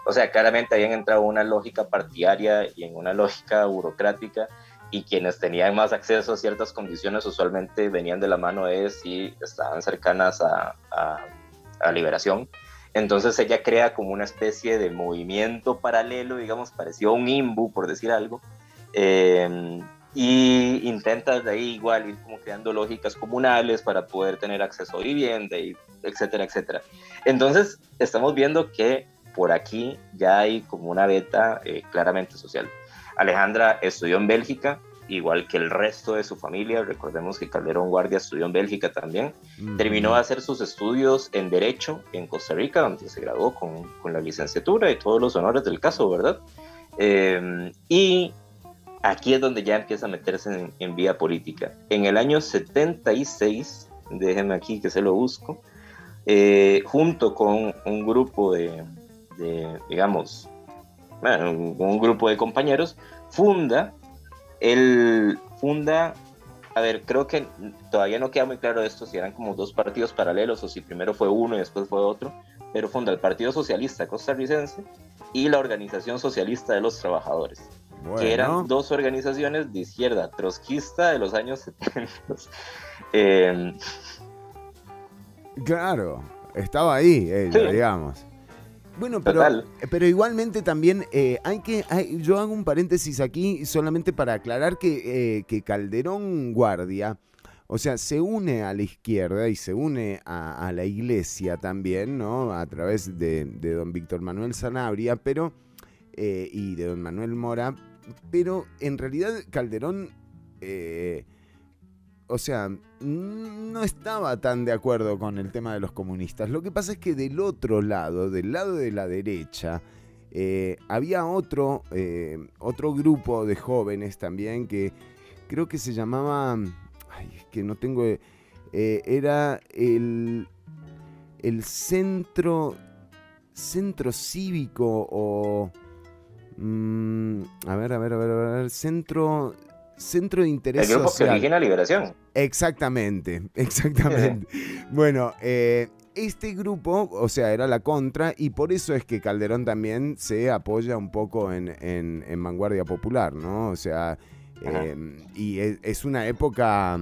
o sea, claramente habían entrado en una lógica partidaria y en una lógica burocrática y quienes tenían más acceso a ciertas condiciones usualmente venían de la mano de si estaban cercanas a, a, liberación. Entonces ella crea como una especie de movimiento paralelo, digamos, parecido a un imbu, por decir algo, eh, y intenta de ahí igual ir como creando lógicas comunales para poder tener acceso a vivienda, y etcétera, etcétera. Entonces estamos viendo que por aquí ya hay como una beta eh, claramente social. Alejandra estudió en Bélgica, igual que el resto de su familia. Recordemos que Calderón Guardia estudió en Bélgica también. Terminó de hacer sus estudios en Derecho en Costa Rica, donde se graduó con, con la licenciatura y todos los honores del caso, ¿verdad? Em, y aquí es donde ya empieza a meterse en, vía política. En el año 76, déjenme aquí que se lo busco, eh, junto con un grupo de, de digamos, bueno, un, grupo de compañeros, funda, el funda, a ver, creo que todavía no queda muy claro esto, si eran como dos partidos paralelos o si primero fue uno y después fue otro, pero funda el Partido Socialista Costarricense y la Organización Socialista de los Trabajadores, que eran dos organizaciones de izquierda trotskista de los años 70. Em, claro, estaba ahí ella, digamos. Bueno, pero, pero igualmente también eh, hay que. yo hago un paréntesis aquí solamente para aclarar que, eh, que, Calderón Guardia, o sea, se une a la izquierda y se une a, la iglesia también, ¿no? A través de, don Víctor Manuel Sanabria, pero. Eh, y de don Manuel Mora, pero en realidad Calderón o sea, no estaba tan de acuerdo con el tema de los comunistas. Lo que pasa es que del otro lado, del lado de la derecha, eh, había otro, eh, otro grupo de jóvenes también que creo que se llamaba, ay, que no tengo, eh, era el, el centro, centro cívico o... Mm, a ver, a ver, a ver, a ver, centro Centro de Interés El grupo Social. que liberación. Exactamente, exactamente. bueno, eh, este grupo, o sea, era la contra y por eso es que Calderón también se apoya un poco en, en, Vanguardia Popular, ¿no? O sea, em, y es, una época,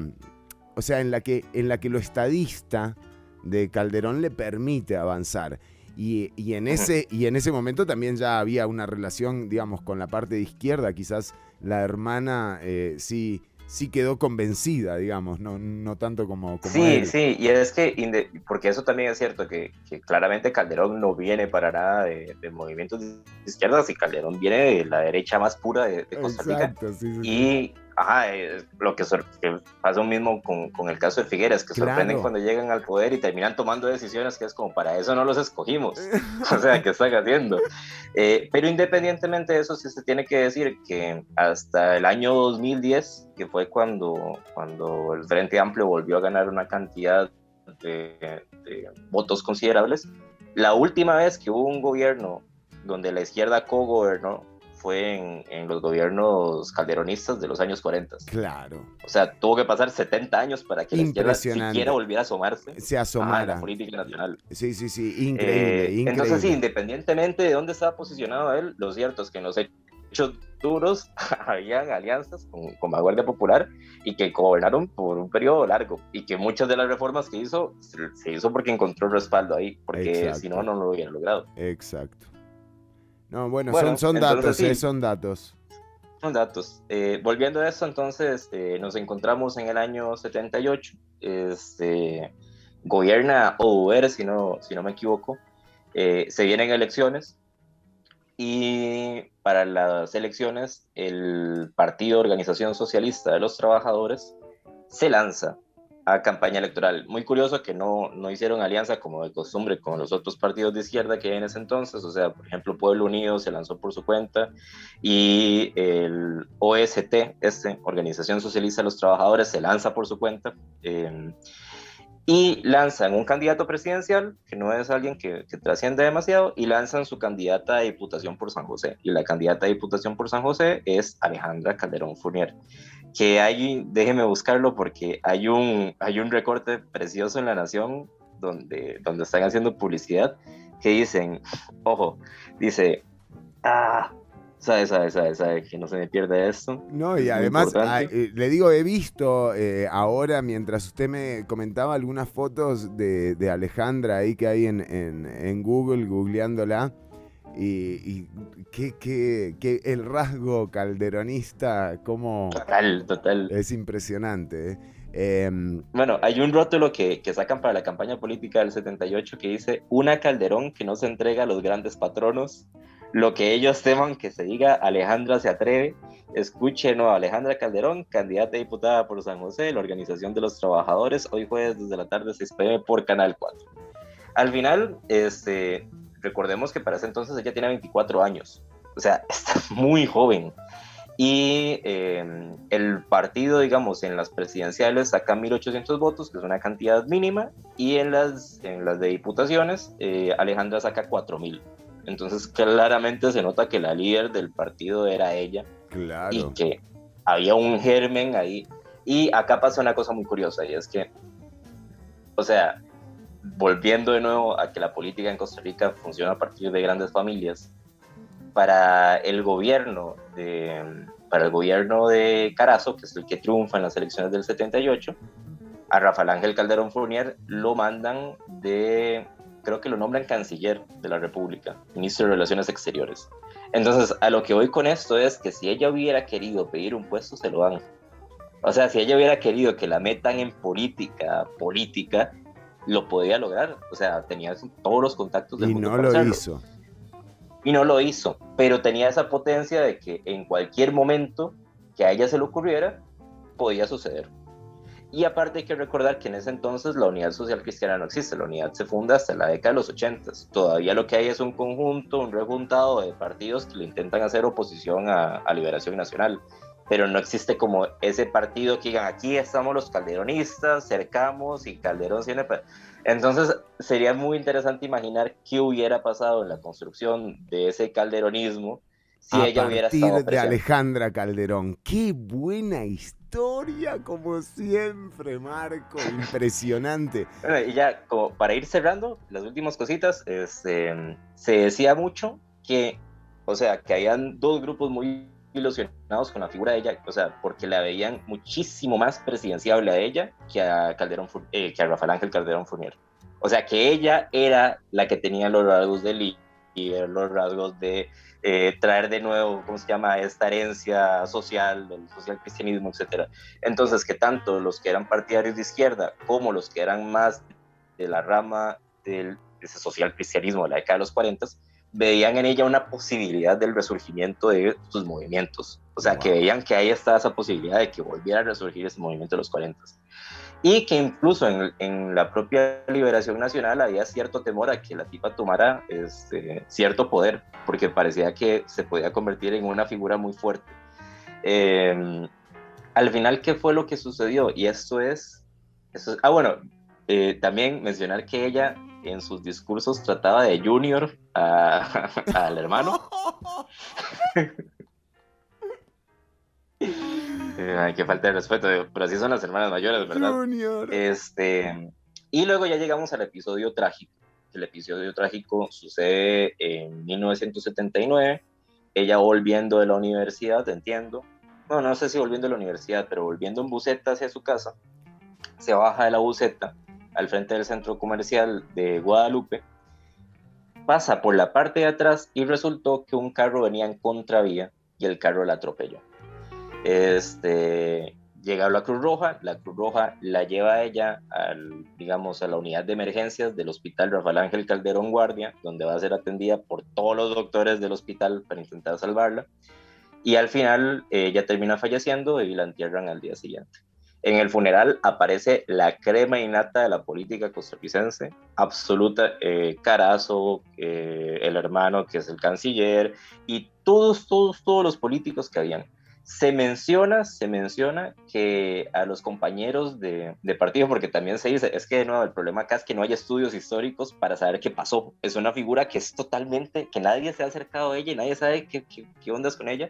o sea, en la, que, en la que lo estadista de Calderón le permite avanzar. Y, y, en ese, y en ese momento también ya había una relación, digamos, con la parte de izquierda, quizás la hermana eh, sí, sí quedó convencida, digamos, no, no tanto como, como Sí, sí, y es que, porque eso también es cierto, que, claramente Calderón no viene para nada de, movimientos de izquierdas y Calderón viene de la derecha más pura de, Costa Rica. y ajá, lo que, pasa lo mismo con, con, el caso de Figueres, que sorprenden cuando llegan al poder y terminan tomando decisiones que es como para eso no los escogimos. o sea, ¿qué están haciendo? Eh, pero independientemente de eso, sí se tiene que decir que hasta el año 2010, que fue cuando, cuando el Frente Amplio volvió a ganar una cantidad de, de votos considerables, la última vez que hubo un gobierno donde la izquierda co-gobernó fue en, en, los gobiernos calderonistas de los años 40. Claro. O sea, tuvo que pasar 70 años para que la izquierda siquiera volviera a asomarse. Se asomara. A la política nacional. Sí, sí, sí, increíble, eh, increíble. Entonces, sí, independientemente de dónde estaba posicionado él, lo cierto es que en los hechos duros habían alianzas con, con la Guardia Popular y que gobernaron por un periodo largo y que muchas de las reformas que hizo se, hizo porque encontró respaldo ahí, porque si no, no lo hubiera logrado. Exacto. No, bueno, son, son datos, eh, son datos. Son datos. Eh, volviendo a eso, entonces eh, nos encontramos en el año 78. Este, gobierna OUR, si no, si no me equivoco. se vienen elecciones y para las elecciones el Partido Organización Socialista de los Trabajadores se lanza a campaña electoral. Muy curioso que no, no hicieron alianza como de costumbre con los otros partidos de izquierda que hay en ese entonces, o sea, por ejemplo, Pueblo Unido se lanzó por su cuenta y el OST, este, Organización Socialista de los Trabajadores, se lanza por su cuenta. Eh, y lanzan un candidato presidencial, que no es alguien que, trasciende demasiado, y lanzan su candidata a diputación por San José. Y la candidata a diputación por San José es Alejandra Calderón Fournier. Que hay, déjeme buscarlo porque hay un, hay un recorte precioso en La Nación donde, donde están haciendo publicidad que dicen, ojo, dice, ah, sabe, sabe, sabe, sabe, que no se me pierde esto. No, y además, eh, le digo, he visto eh, ahora, mientras usted me comentaba algunas fotos de, Alejandra ahí que hay en, en, Google, googleándola. Y, y que, el rasgo calderonista, como... Total, total. Es impresionante. ¿eh? Em, bueno, hay un rótulo que, que, sacan para la campaña política del 78 que dice, una Calderón que no se entrega a los grandes patronos, lo que ellos teman que se diga, Alejandra se atreve, escuchen a Alejandra Calderón, candidata a diputada por San José, la Organización de los Trabajadores, hoy jueves desde la tarde 6 pm por Canal 4. Al final, este, recordemos que para ese entonces ella tiene 24 años, o sea, está muy joven. Y eh, el partido, digamos, en las presidenciales saca 1.800 votos, que es una cantidad mínima, y en las, en las de diputaciones, eh, Alejandra saca 4.000. Entonces claramente se nota que la líder del partido era ella claro. y que había un germen ahí. Y acá pasa una cosa muy curiosa y es que, o sea, volviendo de nuevo a que la política en Costa Rica funciona a partir de grandes familias, para el gobierno de, para el gobierno de Carazo, que es el que triunfa en las elecciones del 78, a Rafael Ángel Calderón Fournier lo mandan de creo que lo nombran canciller de la República, ministro de Relaciones Exteriores. Entonces, a lo que voy con esto es que si ella hubiera querido pedir un puesto, se lo dan. O sea, si ella hubiera querido que la metan en política, política, lo podía lograr. O sea, tenía todos los contactos del y mundo. Y no lo hizo. Y no lo hizo, pero tenía esa potencia de que en cualquier momento que a ella se le ocurriera, podía suceder. Y aparte hay que recordar que en ese entonces la Unidad Social Cristiana no existe, la unidad se funda hasta la década de los 80. Todavía lo que hay es un conjunto, un rejuntado de partidos que le intentan hacer oposición a, Liberación Nacional, pero no existe como ese partido que digan aquí estamos los calderonistas, cercamos y Calderón tiene... Entonces sería muy interesante imaginar qué hubiera pasado en la construcción de ese calderonismo si ella hubiera estado de Alejandra Calderón. Qué buena historia historia, como siempre, Marco. Impresionante. Bueno, y ya, como para ir cerrando, las últimas cositas, este, se decía mucho que, o sea, que habían dos grupos muy ilusionados con la figura de ella, o sea, porque la veían muchísimo más presidenciable a ella que a Calderón, eh, que a Rafael Ángel Calderón Fournier. O sea, que ella era la que tenía los rasgos de líder, los rasgos de eh, traer de nuevo, ¿cómo se llama?, esta herencia social, del social cristianismo, etc. Entonces, que tanto los que eran partidarios de izquierda como los que eran más de la rama del ese social cristianismo de la década de los 40, veían en ella una posibilidad del resurgimiento de sus movimientos. O sea, que veían que ahí estaba esa posibilidad de que volviera a resurgir ese movimiento de los 40 y que incluso en, en, la propia liberación nacional había cierto temor a que la tipa tomara este, cierto poder, porque parecía que se podía convertir en una figura muy fuerte. Em, al final, ¿qué fue lo que sucedió? Y esto es, esto ah, bueno, eh, también mencionar que ella en sus discursos trataba de Junior al hermano. Ay, qué falta de respeto, pero así son las hermanas mayores, ¿verdad? Junior. Este, y luego ya llegamos al episodio trágico. El episodio trágico sucede en 1979, ella volviendo de la universidad, te entiendo. Bueno, no sé si volviendo de la universidad, pero volviendo en buseta hacia su casa, se baja de la buseta al frente del centro comercial de Guadalupe, pasa por la parte de atrás y resultó que un carro venía en contravía y el carro la atropelló. Este, llega la Cruz Roja, la Cruz Roja la lleva a ella al, digamos, a la unidad de emergencias del Hospital Rafael Ángel Calderón Guardia, donde va a ser atendida por todos los doctores del hospital para intentar salvarla. Y al final ella termina falleciendo y la entierran al día siguiente. En el funeral aparece la crema innata de la política costarricense, absoluta, eh, Carazo, el hermano que es el canciller, y todos, todos, todos los políticos que habían se menciona, se menciona que a los compañeros de, partido, porque también se dice, es que de nuevo el problema acá es que no hay estudios históricos para saber qué pasó. Es una figura que es totalmente, que nadie se ha acercado a ella y nadie sabe qué, qué, qué ondas con ella.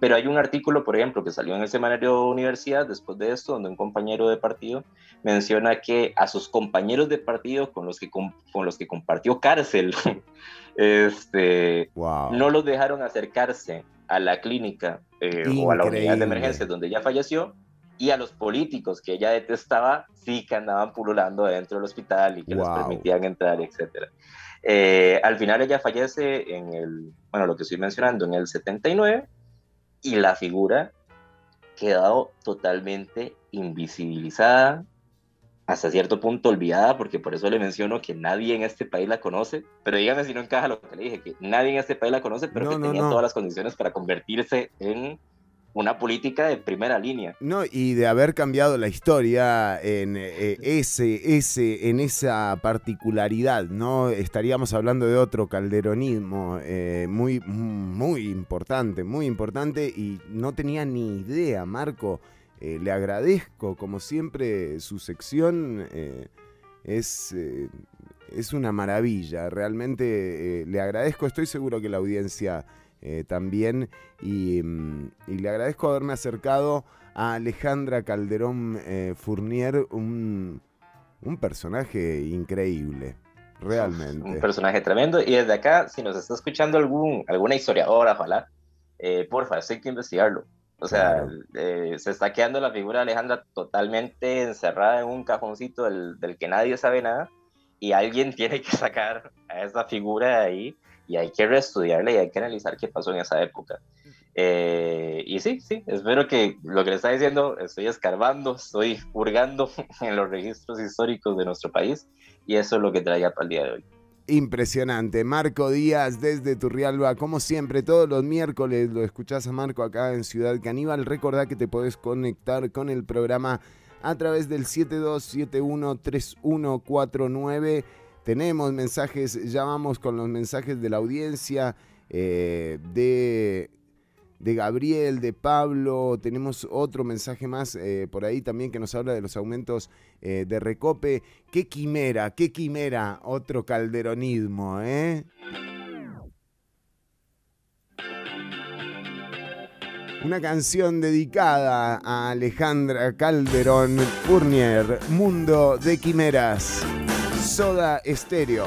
Pero hay un artículo, por ejemplo, que salió en el semanario Universidad después de esto, donde un compañero de partido menciona que a sus compañeros de partido con los que, con, los que compartió cárcel, este, no los dejaron acercarse a la clínica eh, o a la unidad de emergencia donde ella falleció y a los políticos que ella detestaba sí que andaban pululando dentro del hospital y que les permitían entrar, etc. Eh, al final ella fallece en el, bueno, lo que estoy mencionando, en el 79 y la figura quedado totalmente invisibilizada, hasta cierto punto olvidada, porque por eso le menciono que nadie en este país la conoce, pero dígame si no encaja lo que le dije, que nadie en este país la conoce, pero que tenía todas las condiciones para convertirse en una política de primera línea. No, y de haber cambiado la historia en eh, ese, ese, en esa particularidad, ¿no? Estaríamos hablando de otro calderonismo eh, muy, muy importante, muy importante, y no tenía ni idea, Marco. Eh, le agradezco, como siempre, su sección eh, es, eh, es una maravilla. Realmente le agradezco, estoy seguro que la audiencia también, y, mm, y, le agradezco haberme acercado a Alejandra Calderón Fournier, un, un personaje increíble. Realmente. Un personaje tremendo. Y desde acá, si nos está escuchando algún, alguna historiadora, ojalá, eh, porfa, hay que investigarlo. O sea, eh, se está quedando la figura de Alejandra totalmente encerrada en un cajoncito del, del, que nadie sabe nada y alguien tiene que sacar a esa figura de ahí y hay que reestudiarla y hay que analizar qué pasó en esa época. Eh, y sí, sí, espero que lo que le está diciendo, estoy escarbando, estoy hurgando en los registros históricos de nuestro país y eso es lo que traía para el día de hoy. Impresionante. Marco Díaz desde Turrialba. Como siempre, todos los miércoles lo escuchás a Marco acá en Ciudad Caníbal. Recordá que te podés conectar con el programa a través del 72713149. Tenemos mensajes, ya vamos con los mensajes de la audiencia, eh, de de Gabriel, de Pablo. Tenemos otro mensaje más eh, por ahí también que nos habla de los aumentos eh, de recope. ¡Qué quimera! ¡Qué quimera! Otro calderonismo, ¿eh? Una canción dedicada a Alejandra Calderón Fournier, Mundo de Quimeras, Soda Estéreo.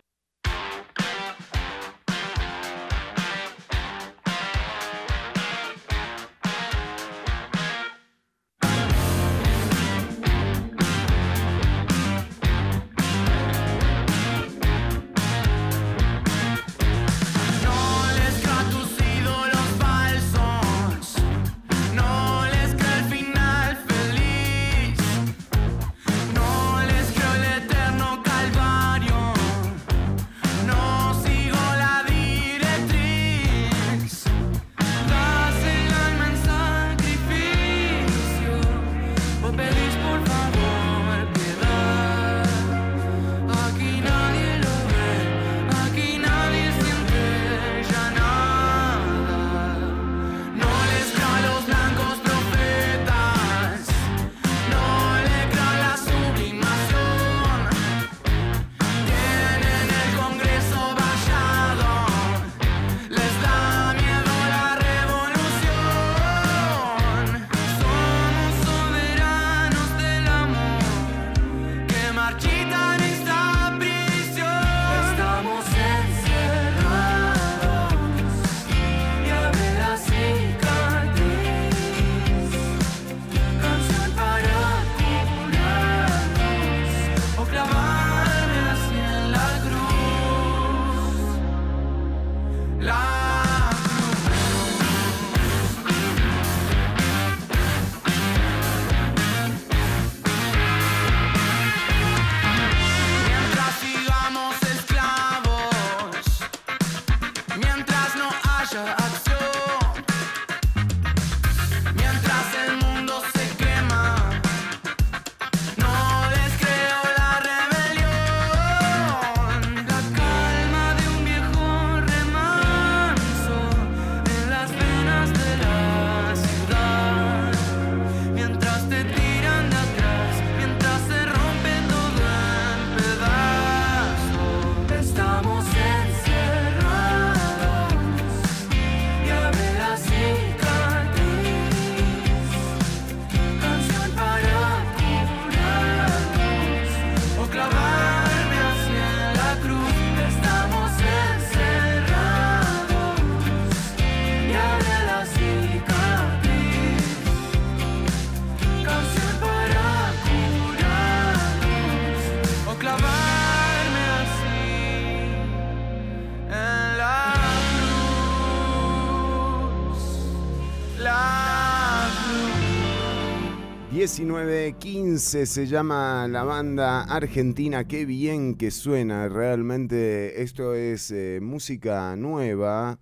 Se llama la banda argentina, qué bien que suena, realmente esto es eh, música nueva,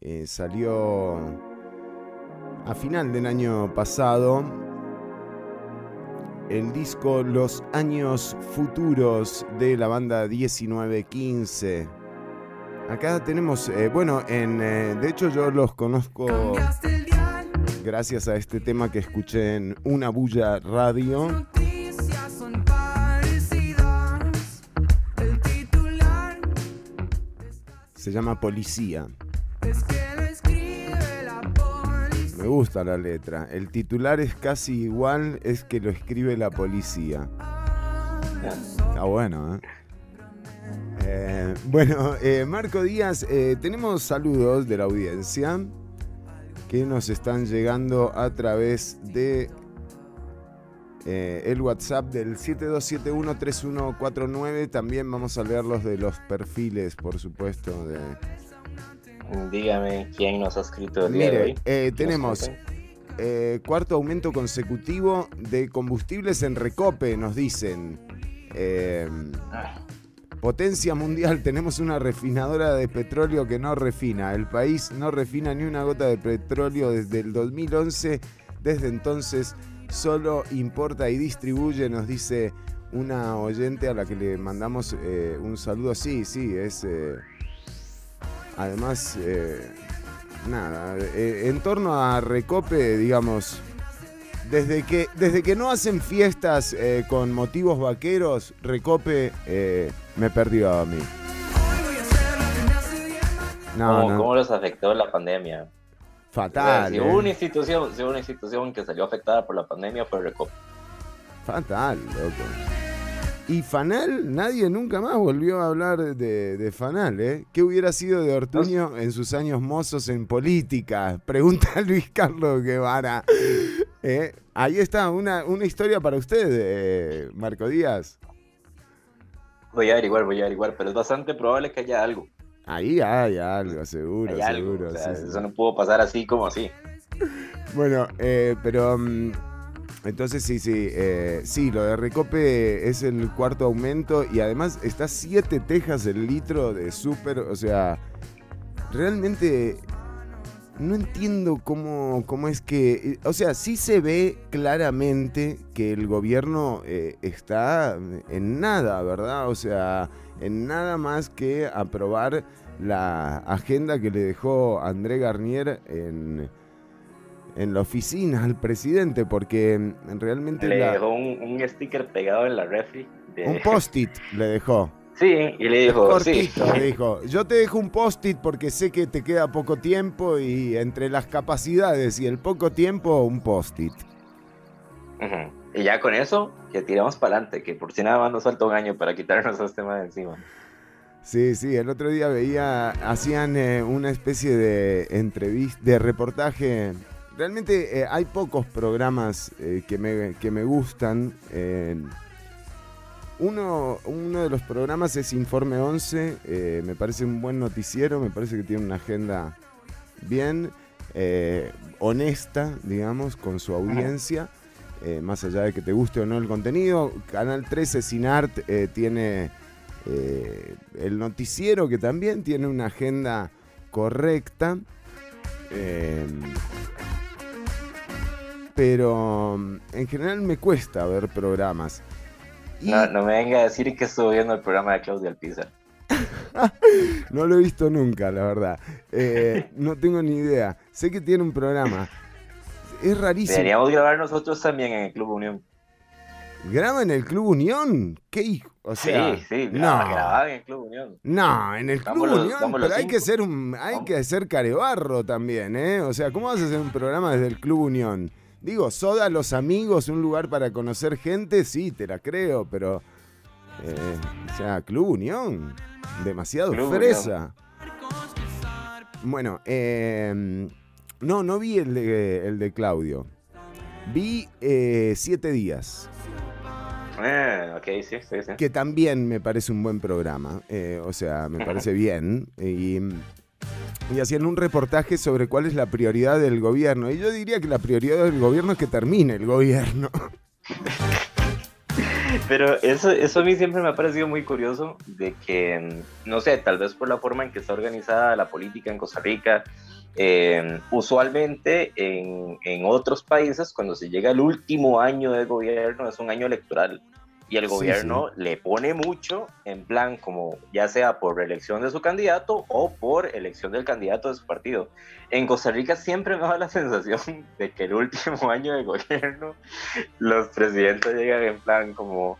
eh, salió a final del año pasado el disco Los años futuros de la banda 1915. Acá tenemos, eh, bueno, en, de hecho yo los conozco gracias a este tema que escuché en Una Bulla Radio. Se llama Policía. Me gusta la letra. El titular es casi igual, es que lo escribe la policía. Está bueno, ¿eh? eh bueno, eh, Marco Díaz, eh, tenemos saludos de la audiencia que nos están llegando a través de eh, el WhatsApp del 72713149. También vamos a leer los de los perfiles, por supuesto. De... Dígame quién nos ha escrito el día de hoy. Eh, tenemos eh, cuarto aumento consecutivo de combustibles en Recope, nos dicen. Ah. Potencia mundial, tenemos una refinadora de petróleo que no refina. El país no refina ni una gota de petróleo desde el 2011. Desde entonces solo importa y distribuye, nos dice una oyente a la que le mandamos eh, un saludo. Sí, sí, es... Eh, además, eh, nada, en torno a Recope, digamos, desde que, desde que no hacen fiestas con motivos vaqueros, Recope me perdió a mí. No, ¿Cómo, los afectó la pandemia? Fatal. si, hubo eh. una institución, si una institución que salió afectada por la pandemia fue Recope. Fatal, loco. Y Fanal, nadie nunca más volvió a hablar de, de Fanal, ¿eh? ¿Qué hubiera sido de Ortuño en sus años mozos en política? Pregunta Luis Carlos Guevara. ¿Eh? Ahí está, una, una historia para usted, eh, Marco Díaz. Voy a averiguar, voy a averiguar, pero es bastante probable que haya algo. Ahí hay algo, seguro, Hay algo, seguro. o sea, sí, sí. Eso no pudo pasar así como así. Bueno, eh, pero mm, entonces sí, sí, eh, sí, lo de Recope es el cuarto aumento y además está 7 tejas el litro de súper, o sea, realmente no entiendo cómo, cómo es que, eh, o sea, sí se ve claramente que el gobierno eh, está en nada, ¿verdad? O sea, en nada más que aprobar la agenda que le dejó André Garnier en en la oficina al presidente porque realmente Le la- dejó un, un sticker pegado en la refri. de- un post-it le dejó. Sí, y le dijo, sí. Cortito, le dijo, yo te dejo un post-it porque sé que te queda poco tiempo y entre las capacidades y el poco tiempo, un post-it. Y ya con eso, que tiramos para adelante, que por si nada más nos falta un año para quitarnos este tema de encima. Sí, sí, el otro día veía, hacían eh, una especie de entrevista, de reportaje. Realmente eh, hay pocos programas eh, que, me, que me gustan. Uno, uno de los programas es Informe 11, eh, me parece un buen noticiero, me parece que tiene una agenda bien eh, honesta, digamos, con su audiencia, eh, más allá de que te guste o no el contenido. Canal 13 Sinart eh, tiene eh, el noticiero que también tiene una agenda correcta. eh, pero mm, en general me cuesta ver programas. Y No, no me venga a decir que estuvo viendo el programa de Claudia Alpizar. no lo he visto nunca, la verdad. Eh, no tengo ni idea. Sé que tiene un programa. Es rarísimo. Deberíamos grabar nosotros también en el Club Unión. ¿Graba en el Club Unión? ¿Qué hijo? O sea, sí, sí, no. graba- grababa en el Club Unión. No, en el Club los- Unión, pero hay cinco. que ser un, hay que ser carebarro también, ¿eh? O sea, ¿cómo vas a hacer un programa desde el Club Unión? Digo, Soda, los amigos, un lugar para conocer gente, sí, te la creo, pero. eh, o sea, Club Unión, demasiado Club fresa. Bueno, eh, no, no vi el de, el de Claudio. Vi eh, Siete Días. Eh, ok, sí, sí, sí. que también me parece un buen programa. eh, o sea, me parece bien. Y, y hacían un reportaje sobre cuál es la prioridad del gobierno. Y yo diría que la prioridad del gobierno es que termine el gobierno. Pero eso, eso a mí siempre me ha parecido muy curioso, de que, no sé, tal vez por la forma en que está organizada la política en Costa Rica, eh, usualmente en, en otros países, cuando se llega el último año de gobierno, es un año electoral. Y el Sí, gobierno le pone mucho en plan, como ya sea por reelección de su candidato o por elección del candidato de su partido. En Costa Rica siempre me da la sensación de que el último año de gobierno los presidentes llegan en plan como,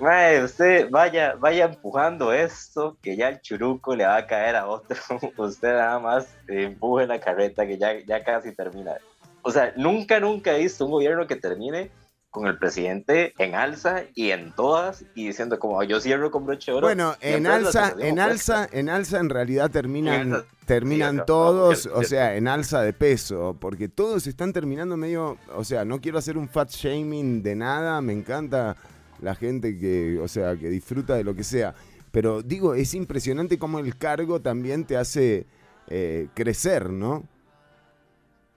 "Mae, usted vaya, vaya empujando esto, que ya el churuco le va a caer a otro, usted nada más empuje la carreta que ya, ya casi termina. O sea, nunca, nunca he visto un gobierno que termine con el presidente en alza y en todas y diciendo como yo cierro con broche de oro. Bueno, en alza, en alza, en alza en realidad terminan, En alza, terminan sí, no, no, todos, o sea, en alza de peso, porque todos están terminando medio, o sea, no quiero hacer un fat shaming de nada, me encanta la gente que, o sea, que disfruta de lo que sea, pero digo, es impresionante cómo el cargo también te hace eh, crecer, ¿no?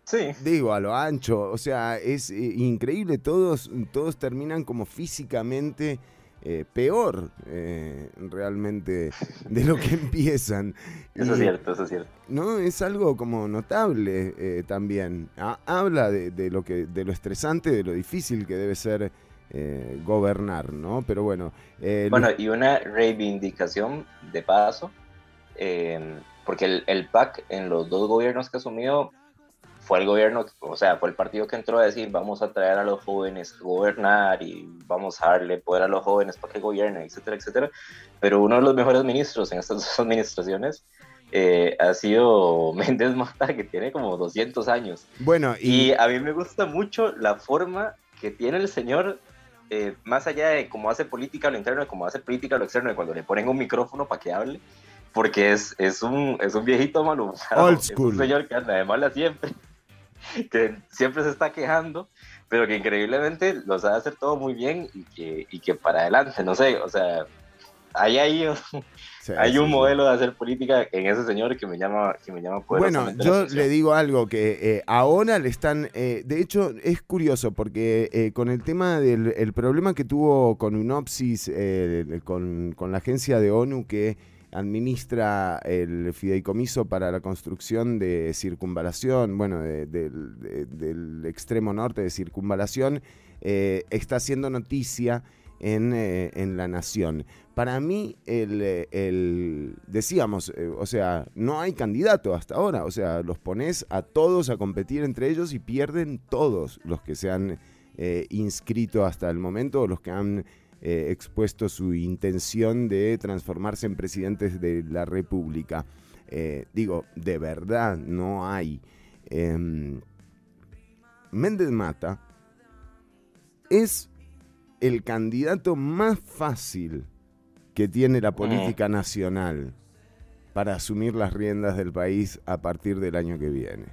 Sí. Digo, a lo ancho, o sea, es eh, increíble, todos, todos terminan como físicamente eh, peor eh, realmente de lo que empiezan. Eso Y, es cierto, eso es cierto. No, es algo como notable también. Ha- habla de, de lo que, de lo estresante, de lo difícil que debe ser gobernar, ¿no? Pero bueno. Bueno, y una reivindicación de paso, porque el, el PAC en los dos gobiernos que asumió fue el gobierno, o sea, fue el partido que entró a decir vamos a traer a los jóvenes a gobernar y vamos a darle poder a los jóvenes para que gobiernen, etcétera, etcétera. Pero uno de los mejores ministros en estas dos administraciones eh, ha sido Méndez Mata, que tiene como 200 años. bueno, y, Y a mí me gusta mucho la forma que tiene el señor eh, más allá de cómo hace política lo interno, de cómo hace política lo externo, de cuando le ponen un micrófono para que hable, porque es, es, un, es un viejito malo. Old school. Es un señor que anda de mala siempre, que siempre se está quejando, pero que increíblemente lo sabe hacer todo muy bien y que, y que para adelante, no sé, o sea, hay ahí hay un modelo de hacer política en ese señor que me llama que me llama Bueno, yo le digo algo que eh, ahora le están eh, de hecho es curioso porque eh, con el tema del el problema que tuvo con UNOPSIS con, con la agencia de ONU que administra el fideicomiso para la construcción de circunvalación, bueno, del extremo norte de circunvalación, está haciendo noticia en, en la nación. Para mí, el, decíamos, eh, o sea, no hay candidato hasta ahora. O sea, los pones a todos a competir entre ellos y pierden todos los que se han eh, inscrito hasta el momento los que han eh, expuesto su intención de transformarse en presidentes de la República. digo, de verdad, no hay. Em, Méndez Mata es el candidato más fácil que tiene la política nacional para asumir las riendas del país a partir del año que viene.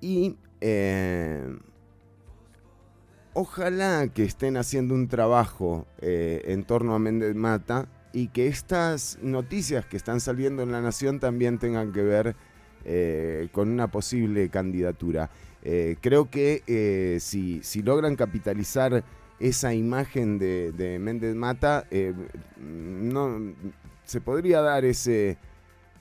Y eh, ojalá que estén haciendo un trabajo eh, en torno a Méndez Mata y que estas noticias que están saliendo en la nación también tengan que ver eh, con una posible candidatura. creo que si, si logran capitalizar esa imagen de, Méndez Mata, eh, no se podría dar ese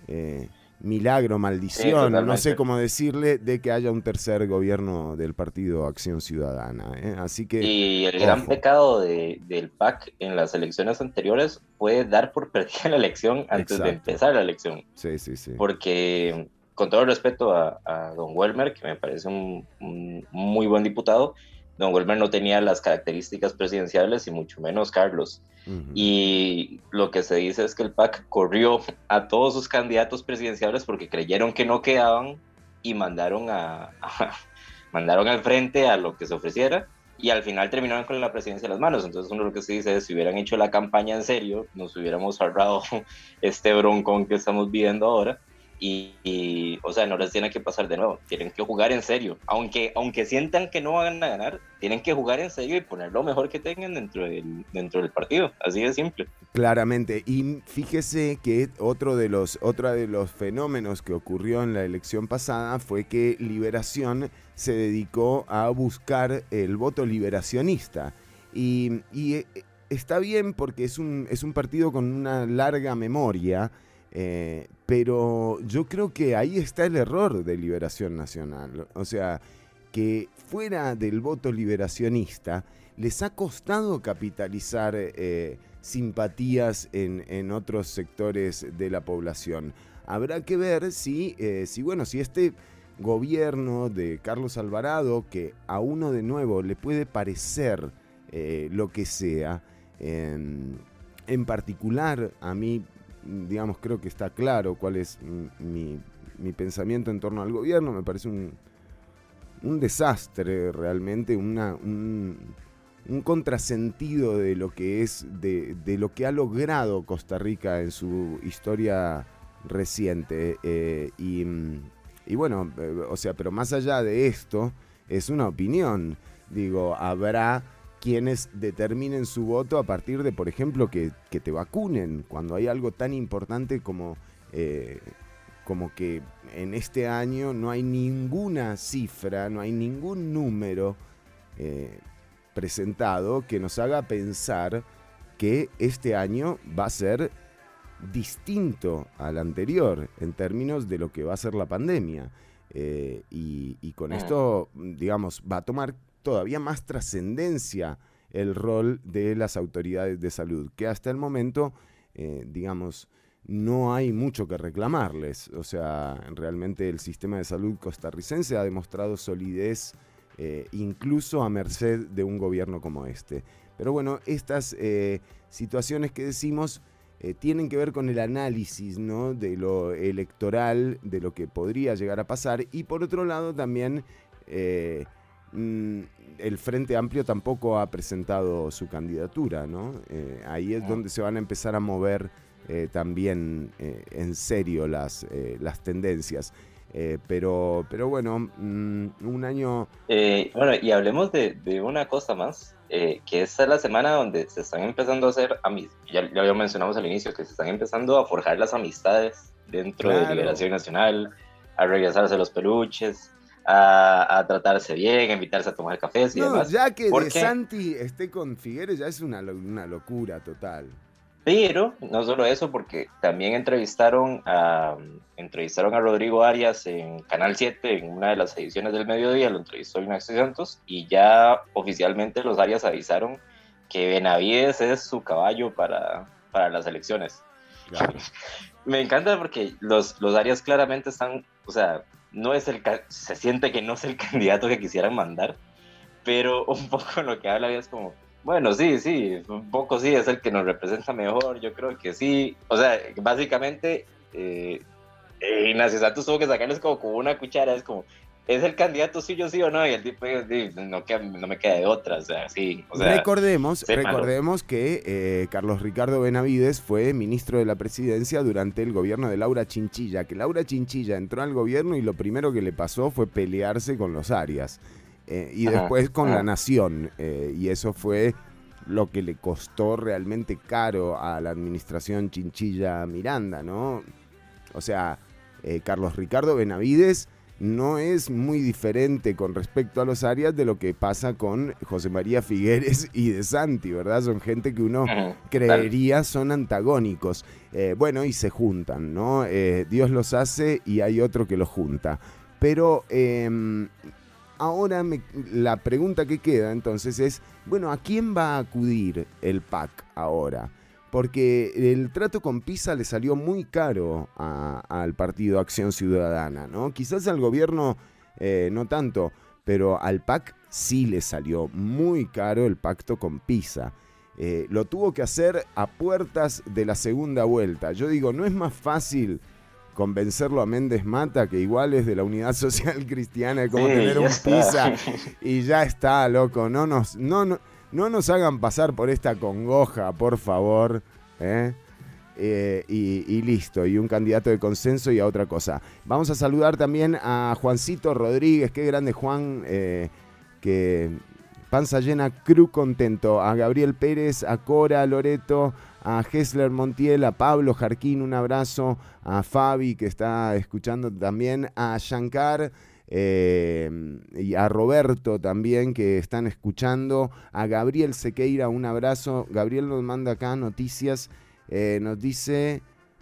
eh, milagro, maldición, no sé cómo decirle, de que haya un tercer gobierno del partido Acción Ciudadana. ¿eh? Así que. Y el gran pecado del PAC en las elecciones anteriores fue dar por perdida la elección antes de empezar la elección. Sí, sí, sí. Porque, con todo el respeto a, don Welmer, que me parece un muy buen diputado, Don Wilmer no tenía las características presidenciales y mucho menos Carlos. Y lo que se dice es que el PAC corrió a todos sus candidatos presidenciales porque creyeron que no quedaban y mandaron, a, mandaron al frente a lo que se ofreciera y al final terminaron con la presidencia en las manos. Entonces uno lo que se dice es, si hubieran hecho la campaña en serio, nos hubiéramos ahorrado este broncón que estamos viviendo ahora y, o sea, no les tiene que pasar de nuevo, tienen que jugar en serio, aunque, aunque sientan que no van a ganar, tienen que jugar en serio y poner lo mejor que tengan dentro del, dentro del partido, así de simple. Claramente, y fíjese que otro de los, otro de los fenómenos que ocurrió en la elección pasada fue que Liberación se dedicó a buscar el voto liberacionista. Y, y eh, está bien porque es un, es un partido con una larga memoria, eh, pero yo creo que ahí está el error de Liberación Nacional. O sea, que fuera del voto liberacionista, les ha costado capitalizar eh, simpatías en, otros sectores de la población. Habrá que ver si, eh, si, bueno, si este gobierno de Carlos Alvarado, que a uno de nuevo le puede parecer lo que sea, en particular a mí digamos, creo que está claro cuál es mi, pensamiento en torno al gobierno. Me parece un, un desastre realmente, una, un, contrasentido de lo que es, de, lo que ha logrado Costa Rica en su historia reciente. Eh, y, y, bueno, eh, o sea, pero más allá de esto, es una opinión. Digo, habrá quienes determinen su voto a partir de, por ejemplo, que, te vacunen, cuando hay algo tan importante como, eh, como que en este año no hay ninguna cifra, no hay ningún número eh, presentado que nos haga pensar que este año va a ser distinto al anterior en términos de lo que va a ser la pandemia. Eh, y, y, con esto, digamos, va a tomar todavía más trascendencia el rol de las autoridades de salud, que hasta el momento, eh, digamos, no hay mucho que reclamarles. O sea, realmente el sistema de salud costarricense ha demostrado solidez eh, incluso a merced de un gobierno como este. Pero bueno, estas eh, situaciones que decimos tienen que ver con el análisis ¿no? de lo electoral, de lo que podría llegar a pasar, y por otro lado también el Frente Amplio tampoco ha presentado su candidatura, ¿no? Eh, ahí es donde se van a empezar a mover eh, también eh, en serio las, las tendencias. pero, pero bueno, mm, un año... bueno, y hablemos de, de una cosa más, que esta es la semana donde se están empezando a hacer, ya, ya lo mencionamos al inicio, que se están empezando a forjar las amistades dentro de Liberación Nacional, a regresarse los peluches, a, tratarse bien, a invitarse a tomar cafés y demás. Ya que De Santi esté con Figueres ya es una, una locura total. Pero no solo eso, porque también entrevistaron a, entrevistaron a Rodrigo Arias en Canal 7 en una de las ediciones del mediodía, lo entrevistó Ignacio Santos y ya oficialmente los Arias avisaron que Benavides es su caballo para, para las elecciones. Me encanta porque los, los Arias claramente están, o sea, no es el, se siente que no es el candidato que quisieran mandar, pero un poco lo que habla es como, bueno, sí, sí, un poco sí, es el que nos representa mejor, yo creo que sí, o sea, básicamente, eh, eh Ignacio Santos tuvo que sacarles como, como una cuchara, es como, ¿Es el candidato suyo, sí o no? Y el tipo no, no me queda de otra, o sea, sí. recordemos, recordemos que eh, Carlos Ricardo Benavides fue ministro de la presidencia durante el gobierno de Laura Chinchilla, que Laura Chinchilla entró al gobierno y lo primero que le pasó fue pelearse con los Arias eh, y después con la Nación. Eh, y eso fue lo que le costó realmente caro a la administración Chinchilla Miranda, ¿no? O sea, Carlos Ricardo Benavides no es muy diferente con respecto a los Arias de lo que pasa con José María Figueres y de Santi, ¿verdad? Son gente que uno creería son antagónicos. Eh, bueno, y se juntan, ¿no? Eh, Dios los hace y hay otro que los junta. Pero em, ahora la pregunta que queda entonces es, bueno, ¿a quién va a acudir el PAC ahora? Porque el trato con Pisa le salió muy caro al partido Acción Ciudadana, ¿no? Quizás al gobierno eh, no tanto, pero al PAC sí le salió muy caro el pacto con Pisa. Eh, lo tuvo que hacer a puertas de la segunda vuelta. Yo digo, ¿no es más fácil convencerlo a Méndez Mata, que igual es de la Unidad Social Cristiana, como tener un Pisa y ya está, loco? No nos... No, no, no nos hagan pasar por esta congoja, por favor. ¿eh? Eh, y, listo, y un candidato de consenso y a otra cosa. Vamos a saludar también a Juancito Rodríguez, qué grande Juan, eh, que panza llena, cru contento. A Gabriel Pérez, a Cora Loreto, a Hessler Montiel, a Pablo Jarquín, un abrazo. A Fabi, que está escuchando también. A Shankar. Eh, y a Roberto también que están escuchando, a Gabriel Sequeira, un abrazo. Gabriel nos manda acá noticias, eh, nos dice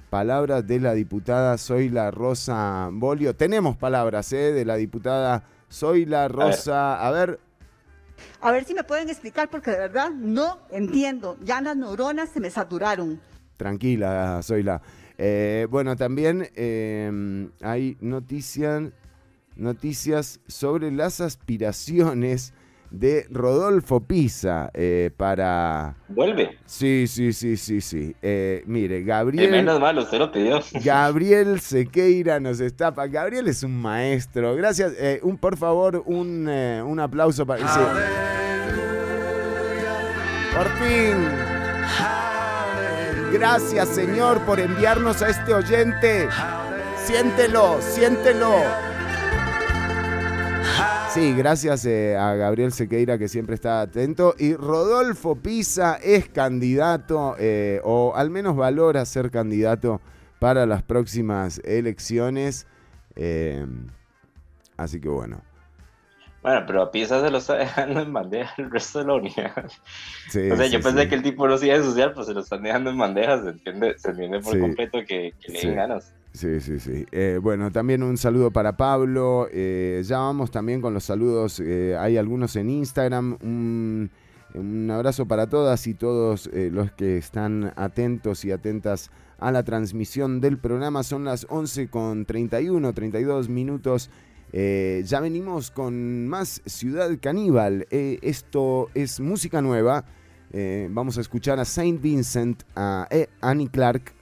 palabras de la diputada Zoila Rosa Bolio. Tenemos palabras eh, de la diputada Zoila Rosa. A ver. A ver si me pueden explicar porque de verdad no entiendo. Ya las neuronas se me saturaron. Tranquila, Zoila. bueno, también hay noticias noticias sobre las aspiraciones de Rodolfo Pisa eh, para... ¿Vuelve? Sí, sí, sí, sí, sí. Eh, mire, Gabriel... menos mal, usted lo pidió. Gabriel Sequeira nos está... Gabriel es un maestro. Gracias. Eh, un, por favor, un, un aplauso para... Sí. Por fin. Gracias, Señor, por enviarnos a este oyente. Siéntelo, siéntelo. Sí, gracias eh, a Gabriel Sequeira que siempre está atento. Y Rodolfo Pisa es candidato, eh, o al menos valora ser candidato para las próximas elecciones. Eh, así que bueno. Bueno, pero a Pisa se lo está dejando en bandeja el resto de la unidad. o sea, yo pensé que el tipo no se iba a ensuciar, pues se lo están dejando en bandejas. Se entiende, se entiende por completo que, le den ganas. Sí, sí, sí. Eh, bueno, también un saludo para Pablo. Eh, ya vamos también con los saludos. Eh, hay algunos en Instagram. Un, abrazo para todas y todos los que están atentos y atentas a la transmisión del programa. Son las 11 con 31, 32 minutos. ya venimos con más Ciudad Caníbal. esto es música nueva. vamos a escuchar a Saint Vincent, a Annie Clark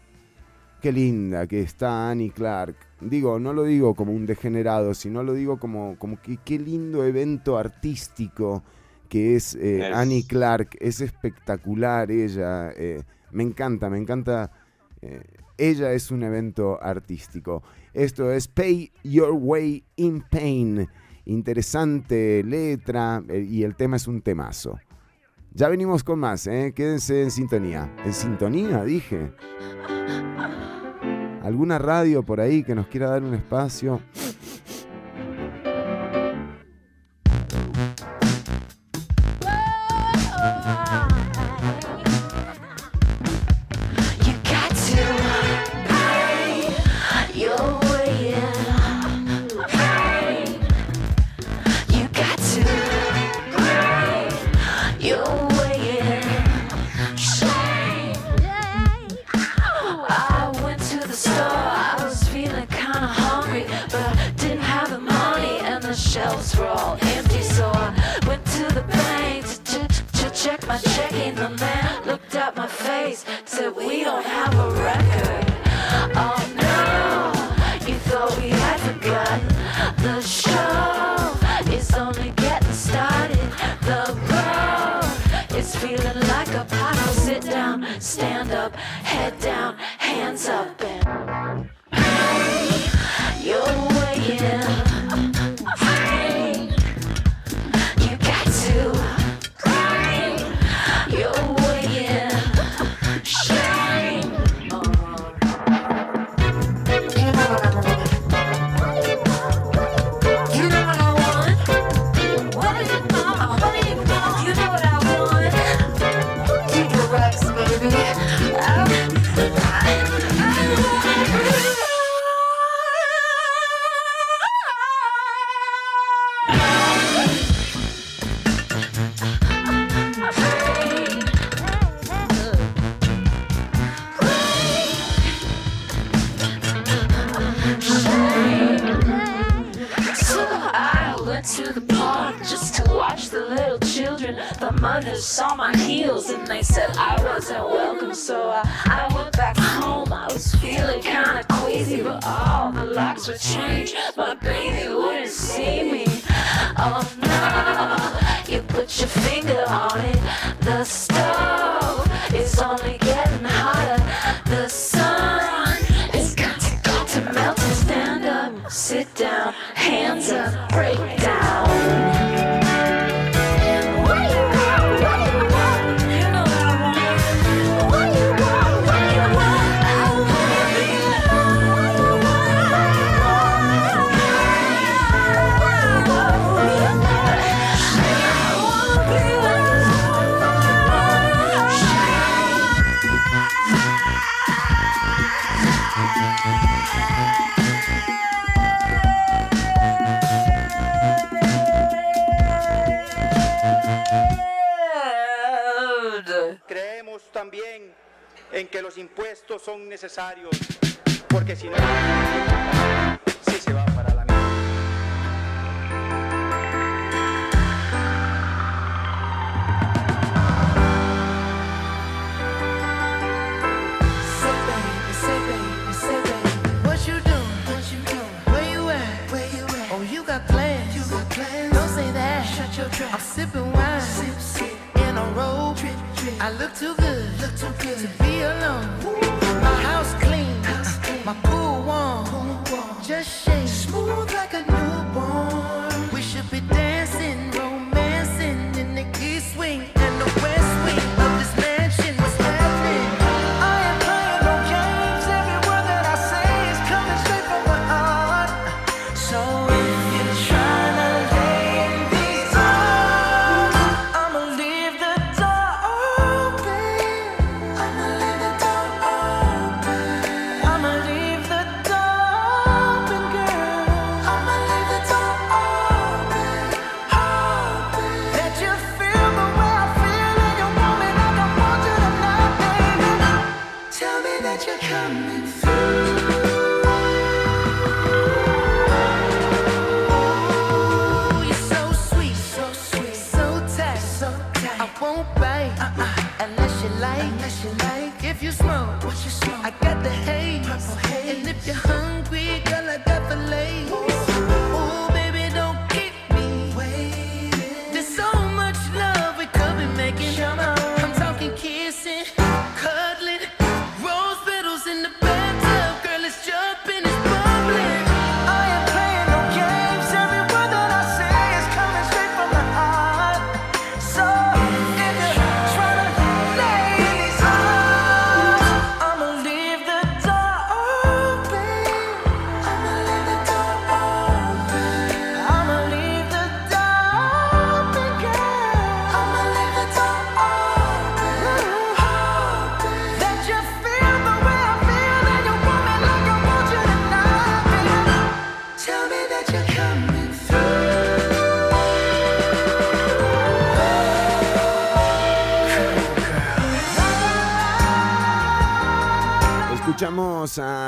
Qué linda que está Annie Clark. digo, no lo digo como un degenerado, sino lo digo como, como que qué lindo evento artístico que es, eh, Annie Clark, es espectacular ella, eh, me encanta, me encanta, eh, ella es un evento artístico. Esto es Pay Your Way in Pain, interesante letra y el tema es un temazo. Ya venimos con más, quédense en sintonía. En sintonía, dije. ¿Alguna radio por ahí que nos quiera dar un espacio? that we don't have a record. Oh no, you thought we had forgotten. The show is only getting started. The road is feeling like a puddle. Sit down, stand up, head down, hands up,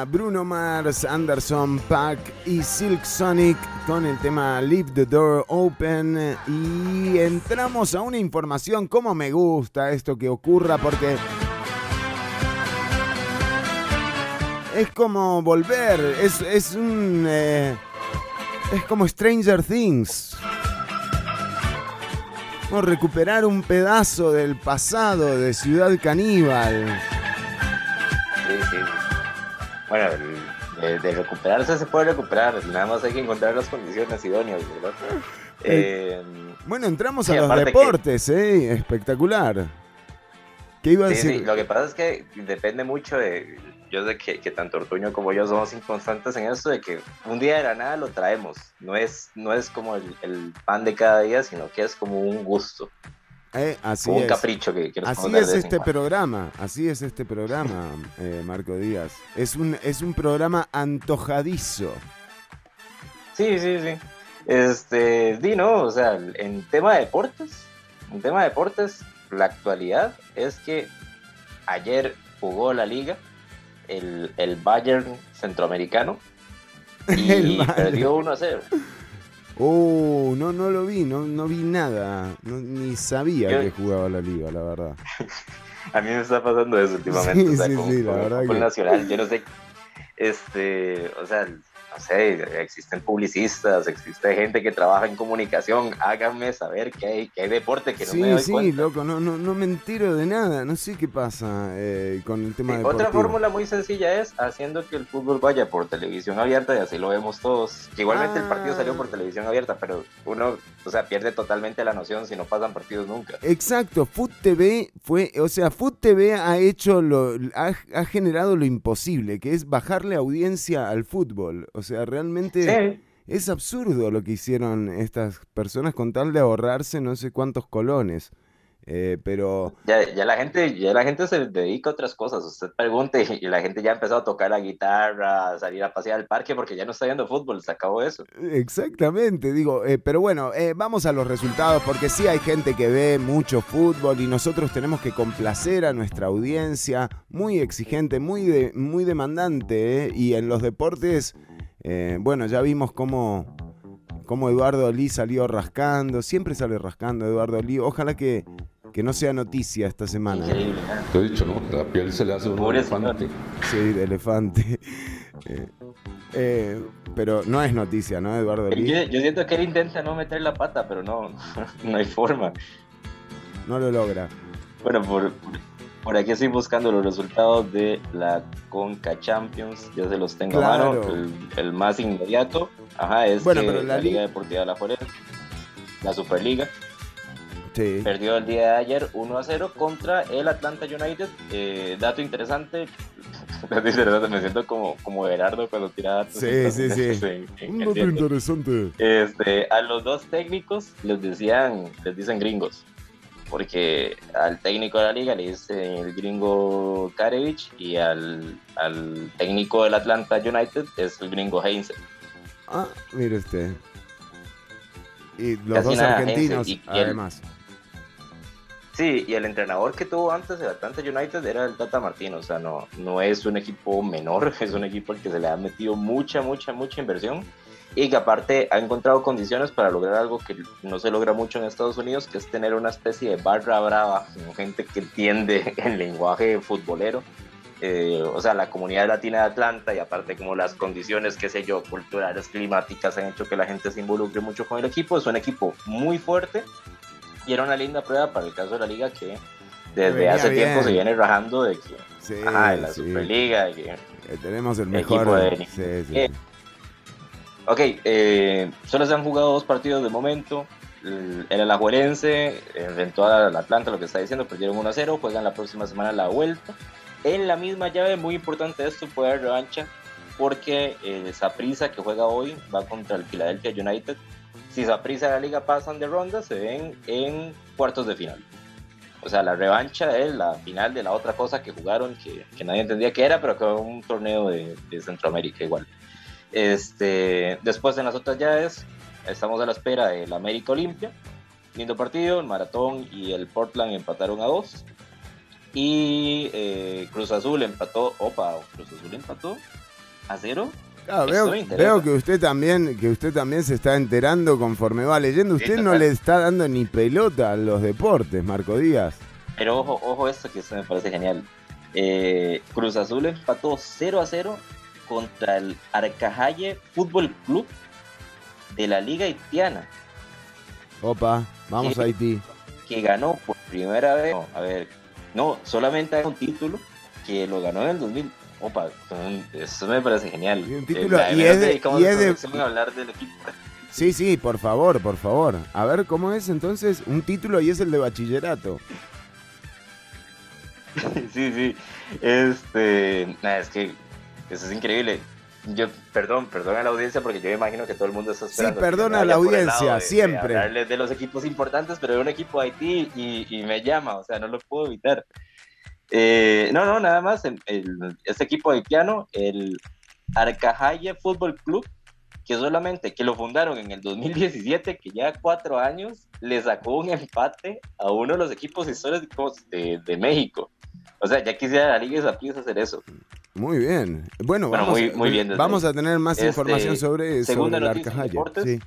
Bruno Mars, Anderson Pack y Silk Sonic con el tema Leave the Door Open y entramos a una información como me gusta esto que ocurra porque es como volver, es, es un... Eh, es como Stranger Things. Como recuperar un pedazo del pasado de Ciudad Caníbal. Bueno, de, recuperarse se puede recuperar, nada más hay que encontrar las condiciones idóneas, ¿verdad? Eh, bueno, entramos a los deportes, ¿eh? Espectacular. ¿Qué iba a decir? lo que pasa es que depende mucho de. Yo sé que, tanto Ortuño como yo somos inconstantes en esto de que un día de la nada lo traemos. No es, no es como el pan de cada día, sino que es como un gusto. Eh, así un es. capricho que Así es este programa, así es este programa, eh, Marco Díaz. Es un, es un programa antojadizo. Sí, sí, sí. Este, di, no, o sea, en tema de deportes, en tema de deportes, la actualidad es que ayer jugó la liga, el, el Bayern centroamericano, y perdió 1 a 0. Oh, no, no lo vi, no, no vi nada. ni sabía que jugaba la liga, la verdad. A mí me está pasando eso últimamente. Sí, sí, sí, la verdad. Que... nacional, yo no sé. Este, o sea, no sé, existen publicistas, existe gente que trabaja en comunicación, háganme saber que hay, que hay deporte que no me doy sí, Sí, loco, no, no, no me entero de nada, no sé qué pasa eh, con el tema de Otra fórmula muy sencilla es haciendo que el fútbol vaya por televisión abierta y así lo vemos todos. igualmente el partido salió por ah. televisión abierta, pero uno, o sea, pierde totalmente la noción si no pasan partidos nunca. Exacto, Foot TV fue, o sea, Foot TV ha hecho lo, ha, ha generado lo imposible, que es bajarle audiencia al fútbol. O sea, realmente es absurdo lo que hicieron estas personas con tal de ahorrarse no sé cuántos colones. Eh, pero ya, ya, la gente ya la gente se dedica a otras cosas. Usted pregunte y la gente ya ha empezado a tocar la guitarra a salir a pasear al parque porque ya no está viendo fútbol se acabó eso. Exactamente digo eh, pero bueno eh, vamos a los resultados porque sí hay gente que ve mucho fútbol y nosotros tenemos que complacer a nuestra audiencia muy exigente muy de, muy demandante y en los deportes eh, bueno, ya vimos cómo, cómo Eduardo Lee salió rascando. Siempre sale rascando Eduardo Lee. Ojalá que, que no sea noticia esta semana. Te he dicho, ¿no? La piel se le hace un elefante. Sí, de elefante. Eh, eh, pero no es noticia, ¿no, Eduardo Lee? Yo, siento que él intenta no meter la pata, pero no, no hay forma. No lo logra. Bueno, por, por aquí estoy buscando los resultados de la Conca Champions. Ya se los tengo a mano. El, más inmediato ajá, es la, Liga Deportiva de la Forense, la Superliga. Sí. Perdió el día de ayer 1 a 0 contra el Atlanta United. Eh, dato interesante. dato interesante, me siento como, como Gerardo cuando tira datos. Sí, sí, sí. Un dato interesante. Este, a los dos técnicos les decían, les dicen gringos porque al técnico de la liga le dice el gringo Karevich y al, técnico del Atlanta United es el gringo Heinze. Ah, mire usted. Y los dos argentinos, además. sí, y el entrenador que tuvo antes el Atlanta United era el Tata Martino, o sea, no, no es un equipo menor, es un equipo al que se le ha metido mucha, mucha, mucha inversión y que aparte ha encontrado condiciones para lograr algo que no se logra mucho en Estados Unidos, que es tener una especie de barra brava, con gente que entiende el lenguaje futbolero. Eh, o sea, la comunidad latina de Atlanta y aparte como las condiciones, qué sé yo, culturales, climáticas han hecho que la gente se involucre mucho con el equipo. Es un equipo muy fuerte y era una linda prueba para el caso de la liga que desde hace tiempo se viene rajando de que sí, la Superliga que, tenemos el mejor de, sí, Ok, eh, solo se han jugado dos partidos de momento. El, el Alajuelense enfrentó al Atlanta, lo que está diciendo, perdieron 1 0. Juegan la próxima semana la vuelta. En la misma llave, muy importante esto, puede haber revancha, porque eh, Saprisa, que juega hoy, va contra el Philadelphia United. Si Saprisa y la liga pasan de ronda, se ven en cuartos de final. O sea, la revancha es la final de la otra cosa que jugaron, que, que nadie entendía qué era, pero que fue un torneo de Centroamérica igual. Este, después en las otras llaves estamos a la espera del América Olimpia. Lindo partido, el Maratón y el Portland empataron a dos. Y eh, Cruz Azul empató, opa, Cruz Azul empató a cero. veo, que usted también que usted también se está enterando conforme va leyendo. Usted no le está dando ni pelota a los deportes, Marco Díaz. Pero ojo, ojo esto que esto me parece genial. Eh, Cruz Azul empató 0 a 0 contra el Arcajaye Fútbol Club de la Liga Haitiana. Opa, vamos a Haití. Que ganó por primera vez, a ver, no, solamente hay un título que lo ganó en el 2000. Opa, eso me parece genial. Y un título, y es de, y es de... hablar del equipo. Sí, sí, por favor, por favor. A ver, ¿cómo es entonces? Un título y es el de bachillerato. sí, sí. Este, nada, es que eso es increíble. Yo, perdón, perdón a la audiencia porque yo me imagino que todo el mundo está esperando. Sí, perdona a la audiencia, siempre. De, de, los equipos importantes, pero de un equipo de Haití y, me llama, o sea, no lo puedo evitar. Eh, no, no, nada más. El, este equipo haitiano, el Arcajaye Fútbol Club, que solamente que lo fundaron en el 2017, que ya cuatro años, le sacó un empate a uno de los equipos históricos de, de México. O sea, ya quisiera la Liga hacer eso. Muy bien. Bueno, vamos, muy, bien vamos a tener más este, información sobre, sobre el Arcajaya. Sí.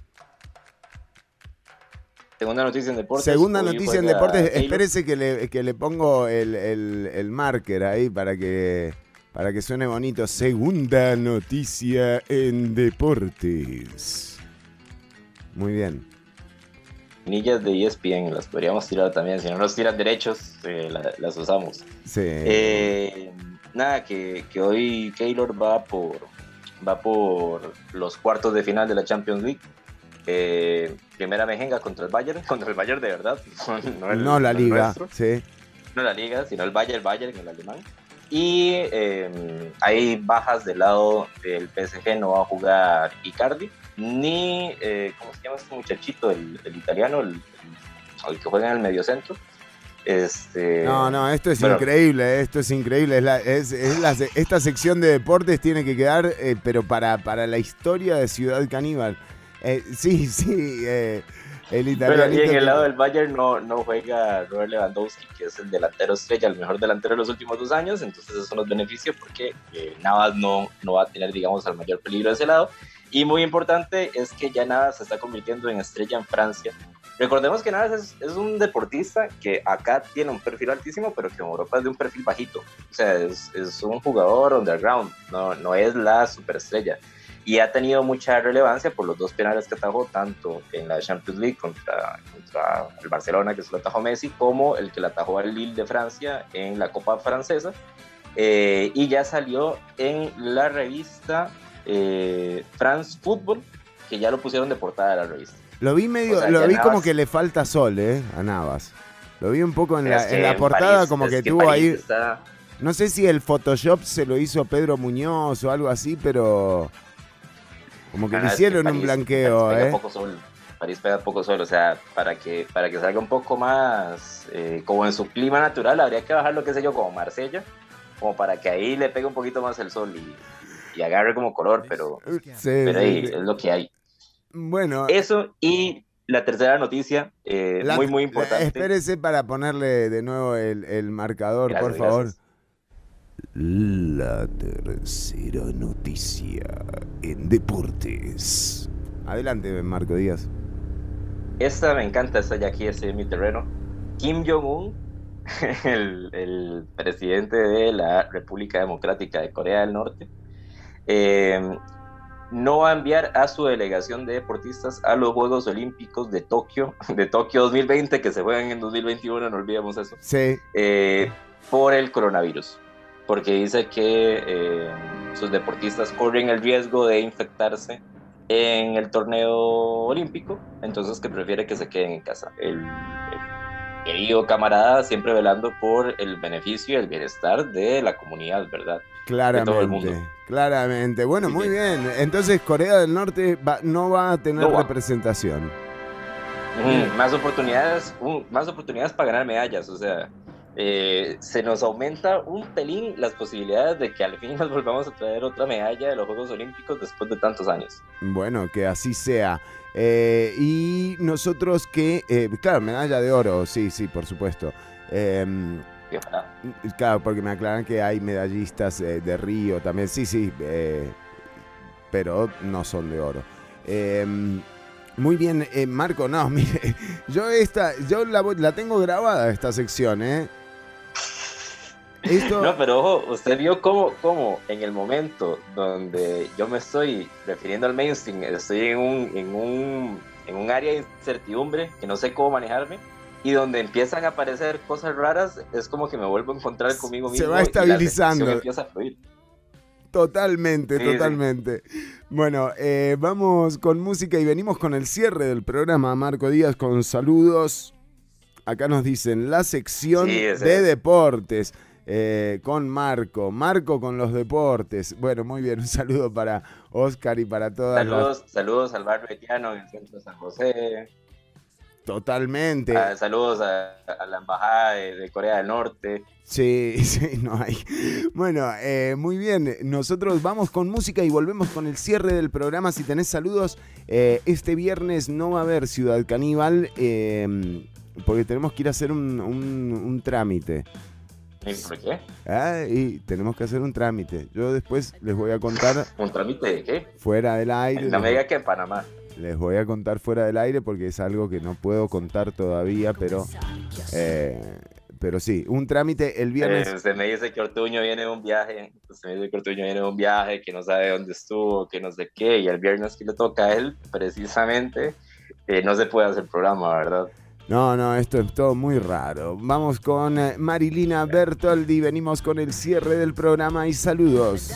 Segunda noticia en deportes. Segunda noticia en deportes. Espérese que le, que le pongo el, el, el, marker ahí para que, para que suene bonito. Segunda noticia en deportes. Muy bien. Nillas de ESPN las podríamos tirar también. Si no nos tiran derechos, eh, las usamos. Sí. Eh, nada, que, que hoy Keylor va por, va por los cuartos de final de la Champions League. Eh, primera mejenga contra el Bayern, contra el Bayern de verdad, no, la liga, sí. No la liga, sino el Bayern, Bayern, el alemán. Y eh, hay bajas del lado del PSG, no va a jugar Icardi, ni, eh, ¿cómo se llama este muchachito, el, italiano, el, el, que juega en el mediocentro? Este, no, no, esto es increíble, esto es increíble. Es esta sección de deportes tiene que quedar, eh, pero para, para la historia de Ciudad Caníbal. Eh, sí, sí, eh, el italiano. y en el lado del Bayern no, no juega Robert Lewandowski, que es el delantero estrella, el mejor delantero de los últimos dos años, entonces eso nos beneficia porque Navas no, no va a tener, digamos, al mayor peligro de ese lado. Y muy importante es que ya Navas se está convirtiendo en estrella en Francia Recordemos que Navas es, un deportista que acá tiene un perfil altísimo, pero que en Europa es de un perfil bajito. O sea, es, un jugador underground, no, no es la superestrella. Y ha tenido mucha relevancia por los dos penales que atajó, tanto en la Champions League contra, contra el Barcelona, que se lo atajó Messi, como el que le atajó al Lille de Francia en la Copa Francesa. Eh, y ya salió en la revista eh, France Football, que ya lo pusieron de portada de la revista. Lo vi medio, lo vi como que le falta sol, ¿eh? A Navas. Lo vi un poco en, la, en la, portada, como que, tuvo ahí. No sé si el Photoshop se lo hizo Pedro Muñoz o algo así, pero. Como que le hicieron un blanqueo, París ¿eh? Poco sol. París pega poco sol, o sea, para que, para que salga un poco más eh, como en su clima natural, habría que bajar lo que sé yo, como Marsella, como para que ahí le pegue un poquito más el sol y, y agarre como color, pero, pero ahí, es lo que hay. Bueno. Eso y la tercera noticia, eh, muy, muy importante. espérese para ponerle de nuevo el, marcador, por favor. La tercera noticia en deportes. Adelante, Marco Díaz. Esta me encanta, esta ya aquí, es mi terreno. Kim Jong-un, el, el, presidente de la República Democrática de Corea del Norte, eh, no va a enviar a su delegación de deportistas a los Juegos Olímpicos de Tokio, de Tokio 2020, que se juegan en 2021, no olvidemos eso. Sí. Eh, por el coronavirus. Porque dice que eh, sus deportistas corren el riesgo de infectarse en el torneo olímpico, entonces que prefiere que se queden en casa. El, querido camarada siempre velando por el beneficio y el bienestar de la comunidad, ¿verdad? Claramente, claramente. Bueno, muy bien. Entonces Corea del Norte no va a tener representación. más oportunidades, más oportunidades para ganar medallas, o sea, eh, se nos aumenta un pelín las posibilidades de que al fin nos volvamos a traer otra medalla de los Juegos Olímpicos después de tantos años. Bueno, que así sea. Eh, y nosotros que, eh, claro, medalla de oro, sí, sí, por supuesto. Ojalá. Claro, porque me aclaran que hay medallistas eh, de Río también. Sí, sí, eh, pero no son de oro. Em, muy bien, eh, Marco, no, mire, yo esta, yo la, la tengo grabada esta sección, ¿eh? No, pero ojo, usted vio cómo, cómo en el momento donde yo me estoy refiriendo al mainstream, estoy en un, en un, en un área de incertidumbre que no sé cómo manejarme y donde empiezan a aparecer cosas raras, es como que me vuelvo a encontrar conmigo mismo. Se va estabilizando. Y empieza a fluir. Totalmente, totalmente. Bueno, eh, vamos con música y venimos con el cierre del programa. Marco Díaz con saludos. Acá nos dicen la sección de deportes. Eh, con Marco, Marco con los deportes. Bueno, muy bien, un saludo para Oscar y para todas Saludos, saludos al barrio haitiano en el centro de San José. Totalmente. Ah, saludos a, la embajada de, Corea del Norte. Sí, sí, no hay. Bueno, eh, muy bien. Nosotros vamos con música y volvemos con el cierre del programa. Si tenés saludos, eh, este viernes no va a haber Ciudad Caníbal porque tenemos que ir a hacer un, un trámite. ¿Por qué? Ah, y tenemos que hacer un trámite. Yo después les voy a contar. ¿Un trámite de qué? Fuera del aire. No me diga que en Panamá. Les voy a contar fuera del aire porque es algo que no puedo contar todavía, pero. Eh, pero sí, un trámite el viernes. Eh, usted me dice que Ortuño viene de un viaje, usted me dice que Ortuño viene de un viaje, que no sabe dónde estuvo, que no sé qué, y el viernes que le toca a él, precisamente, eh, no se puede hacer programa, ¿verdad? No, no, esto es todo muy raro. Vamos con eh, Marilina Bertoldi, venimos con el cierre del programa y saludos.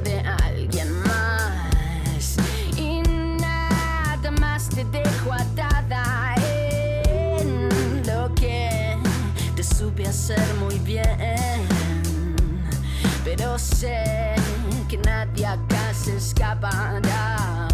De alguien más. Y nada más te dejo atada en lo que te supe hacer muy bien. Pero sé que nadie acá se escapará.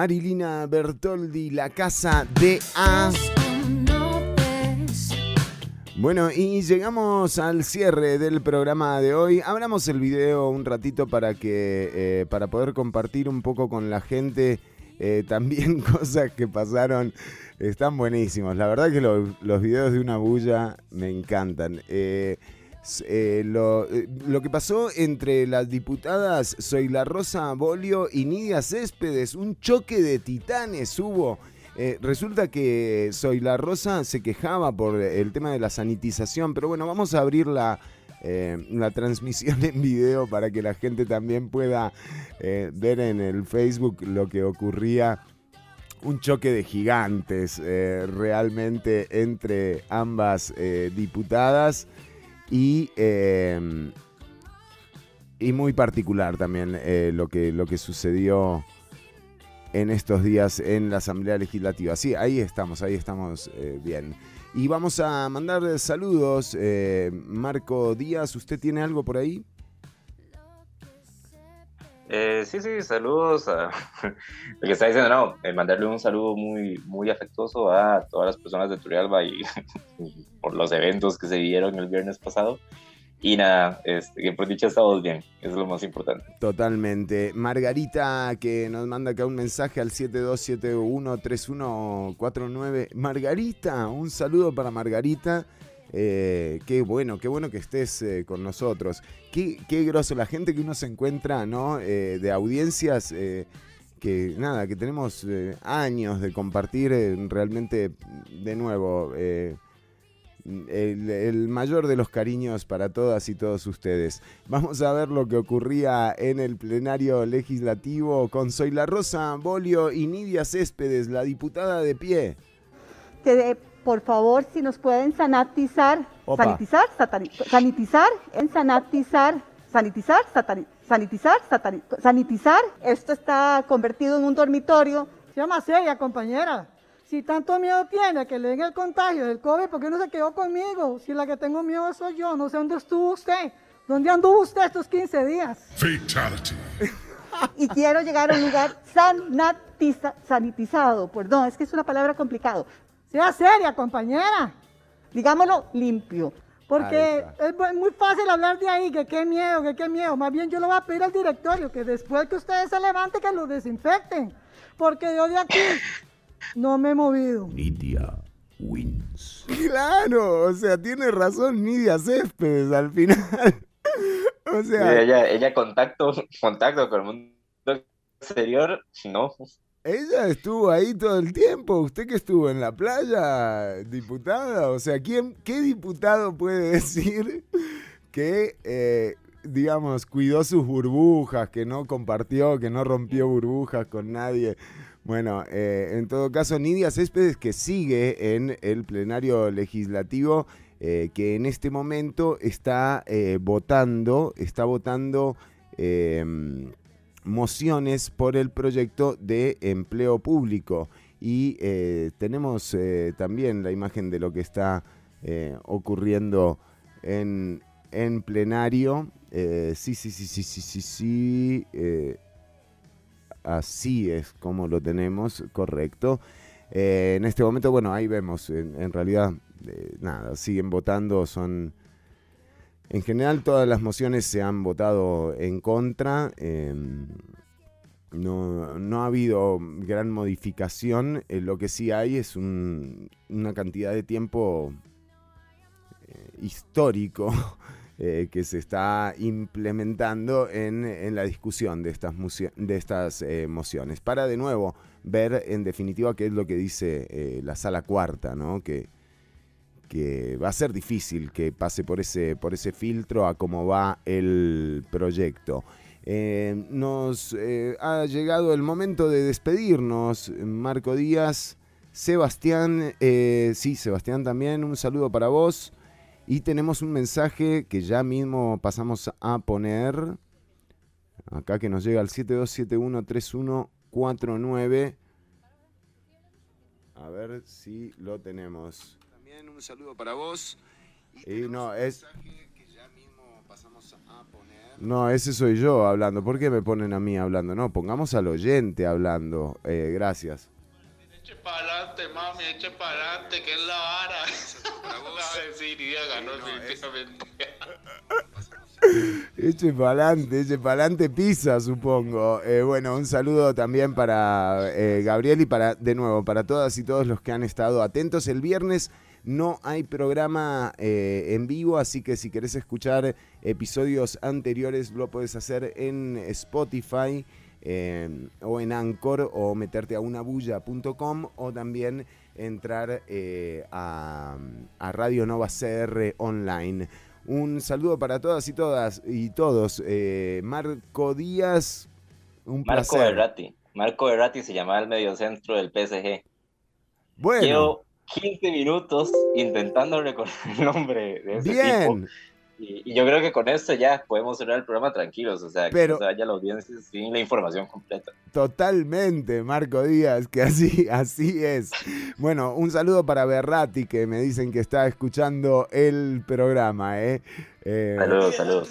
Marilina Bertoldi, La Casa de A. Bueno, y llegamos al cierre del programa de hoy. Abramos el video un ratito para que eh, para poder compartir un poco con la gente eh, también cosas que pasaron. Están buenísimos. La verdad que los videos de una bulla me encantan. Eh, lo, lo, que pasó entre las diputadas Soy la Rosa Bolio y Nidia Céspedes, un choque de titanes hubo eh, resulta que Soy Rosa se quejaba por el tema de la sanitización, pero bueno, vamos a abrir la, eh, la transmisión en video para que la gente también pueda eh, ver en el Facebook lo que ocurría. Un choque de gigantes realmente entre ambas diputadas y, y muy particular también lo, que, lo que sucedió en estos días en la Asamblea Legislativa. Sí, ahí estamos, ahí estamos eh, bien. Y vamos a mandar saludos. Eh, Marco Díaz, ¿usted tiene algo por ahí? Eh, sí, sí, saludos. A... Lo que está diciendo, no, mandarle un saludo muy, muy afectuoso a todas las personas de Turrialba y por los eventos que se vieron el viernes pasado. Y nada, este, que por dicho estamos bien, eso es lo más importante. Totalmente. Margarita, que nos manda acá un mensaje al 72713149. Margarita, un saludo para Margarita. Eh, qué bueno, qué bueno que estés eh, con nosotros. Qué, qué groso, la gente que uno se encuentra, ¿no? Eh, de audiencias que, nada, que tenemos años de compartir realmente, de nuevo el, mayor de los cariños para todas y todos ustedes. Vamos a ver lo que ocurría en el plenario legislativo con Soy la Rosa Bolio y Nidia Céspedes, la diputada de pie. por favor, si nos pueden sanatizar, sanitizar, sanitizar, en sanatizar, sanitizar, sanitizar, sanitizar. Esto está convertido en un dormitorio. Se llama seria, compañera. Si tanto miedo tiene que le den el contagio del COVID, ¿por qué no se quedó conmigo? Si la que tengo miedo soy yo, no sé dónde estuvo usted. ¿Dónde anduvo usted estos 15 días? Fatality. y quiero llegar a un lugar sanitizado. Perdón, es que es una palabra complicada. Sea seria, compañera. Digámoslo limpio. Porque es muy fácil hablar de ahí, que qué miedo, que qué miedo. Más bien yo lo voy a pedir al directorio que después que ustedes se levanten, que lo desinfecten. Porque yo de aquí no me he movido. Nidia wins. Claro, o sea, tiene razón Nidia Céspedes al final. o sea. ella, ella contacto, contacto con el mundo exterior, no. Ella estuvo ahí todo el tiempo. ¿Usted que estuvo en la playa, diputada? O sea, ¿quién, ¿qué diputado puede decir que, eh, digamos, cuidó sus burbujas, que no compartió, que no rompió burbujas con nadie? Bueno, eh, en todo caso, Nidia Céspedes que sigue en el plenario legislativo, eh, que en este momento está eh, votando, está votando em, mociones por el proyecto de empleo público. Y tenemos también la imagen de lo que está ocurriendo en, en plenario. sí, sí, sí, sí, sí, sí, sí así es como lo tenemos, correcto. Eh, en este momento, bueno, ahí vemos, en, realidad, eh, nada, siguen votando, son... En general todas las mociones se han votado en contra. Em, no, ha habido gran modificación. Eh, lo que sí hay es una cantidad de tiempo histórico eh, que se está implementando en, la discusión de estas, de estas eh, mociones. Para de nuevo ver en definitiva qué es lo que dice eh, la sala cuarta, ¿no? que, que va a ser difícil que pase por ese, por ese filtro a cómo va el proyecto. nos ha llegado el momento de despedirnos, Marco Díaz. Sebastián, sí, Sebastián también, un saludo para vos. Y tenemos un mensaje que ya mismo pasamos a poner. Acá que nos llega al 72713149. A ver si lo tenemos. También un saludo para vos. Y, no, es... No, ese soy yo hablando. ¿Por qué me ponen a mí hablando? No, pongamos al oyente hablando. Eh, gracias. Para adelante, mami, eche para adelante, que es la vara. a decir y ganó definitivamente. Eche para adelante, eche para adelante pisa, supongo. Eh, bueno, un saludo también para eh, Gabriel y para, de nuevo, para todas y todos los que han estado atentos. El viernes no hay programa eh, en vivo, así que si querés escuchar episodios anteriores lo puedes hacer en Spotify o en Anchor o meterte a unabulla.com o también entrar a, a Radio Nova CR online. Un saludo para todas y todas y todos. Eh, Marco Díaz, un Marco placer. Marco Berratti se llamaba el mediocentro del PSG. Bueno. Llevo 15 minutos intentando recordar el nombre de ese Bien. Y, yo creo que con esto ya podemos cerrar el programa tranquilos, o sea, Pero, que se vaya la audiencia sin la información completa. Totalmente, Marco Díaz, que así, así es. Bueno, un saludo para Berrati, que me dicen que está escuchando el programa, ¿eh? eh saludos, saludos.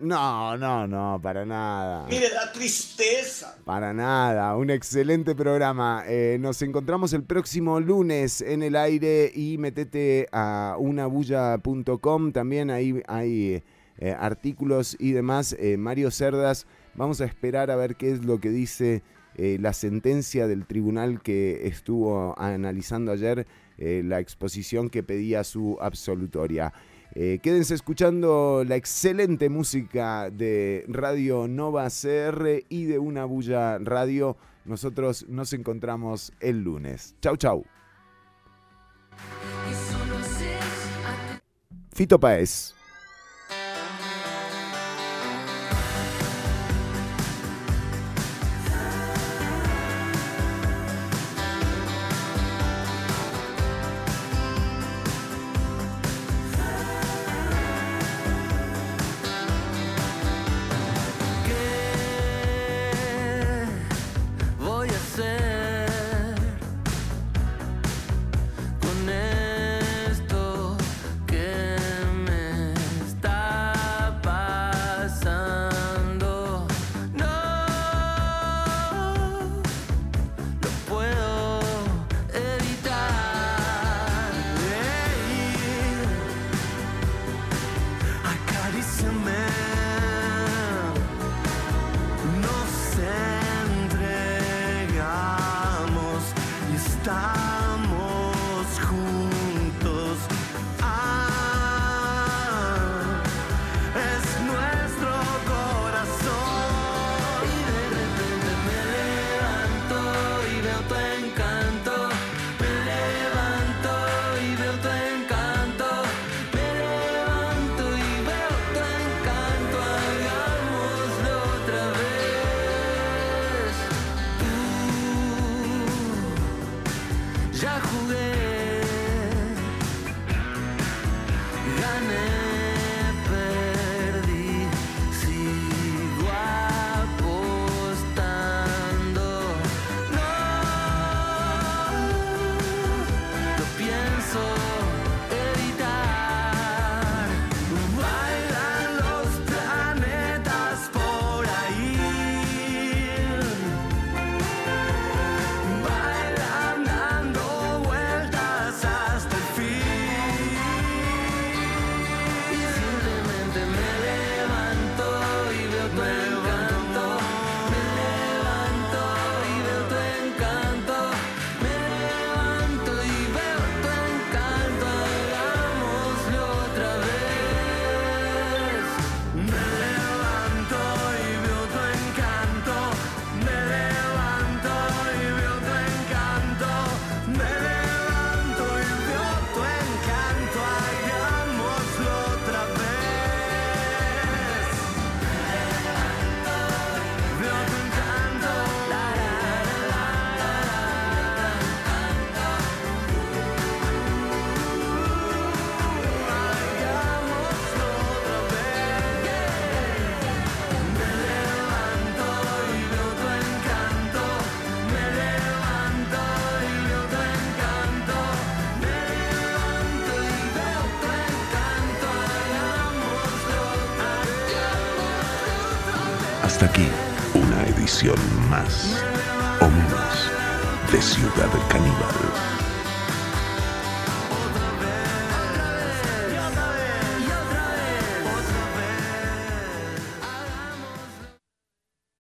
No, no, no, para nada. Mire la tristeza. Para nada, un excelente programa. Eh, nos encontramos el próximo lunes en el aire y metete a unabulla.com. También ahí hay eh, artículos y demás. Eh, Mario Cerdas, vamos a esperar a ver qué es lo que dice la sentencia del tribunal que estuvo analizando ayer la exposición que pedía su absolutoria. Eh, quédense escuchando la excelente música de Radio Nova CR y de Una Bulla Radio. Nosotros nos encontramos el lunes. Chau, chau. Fito Paez.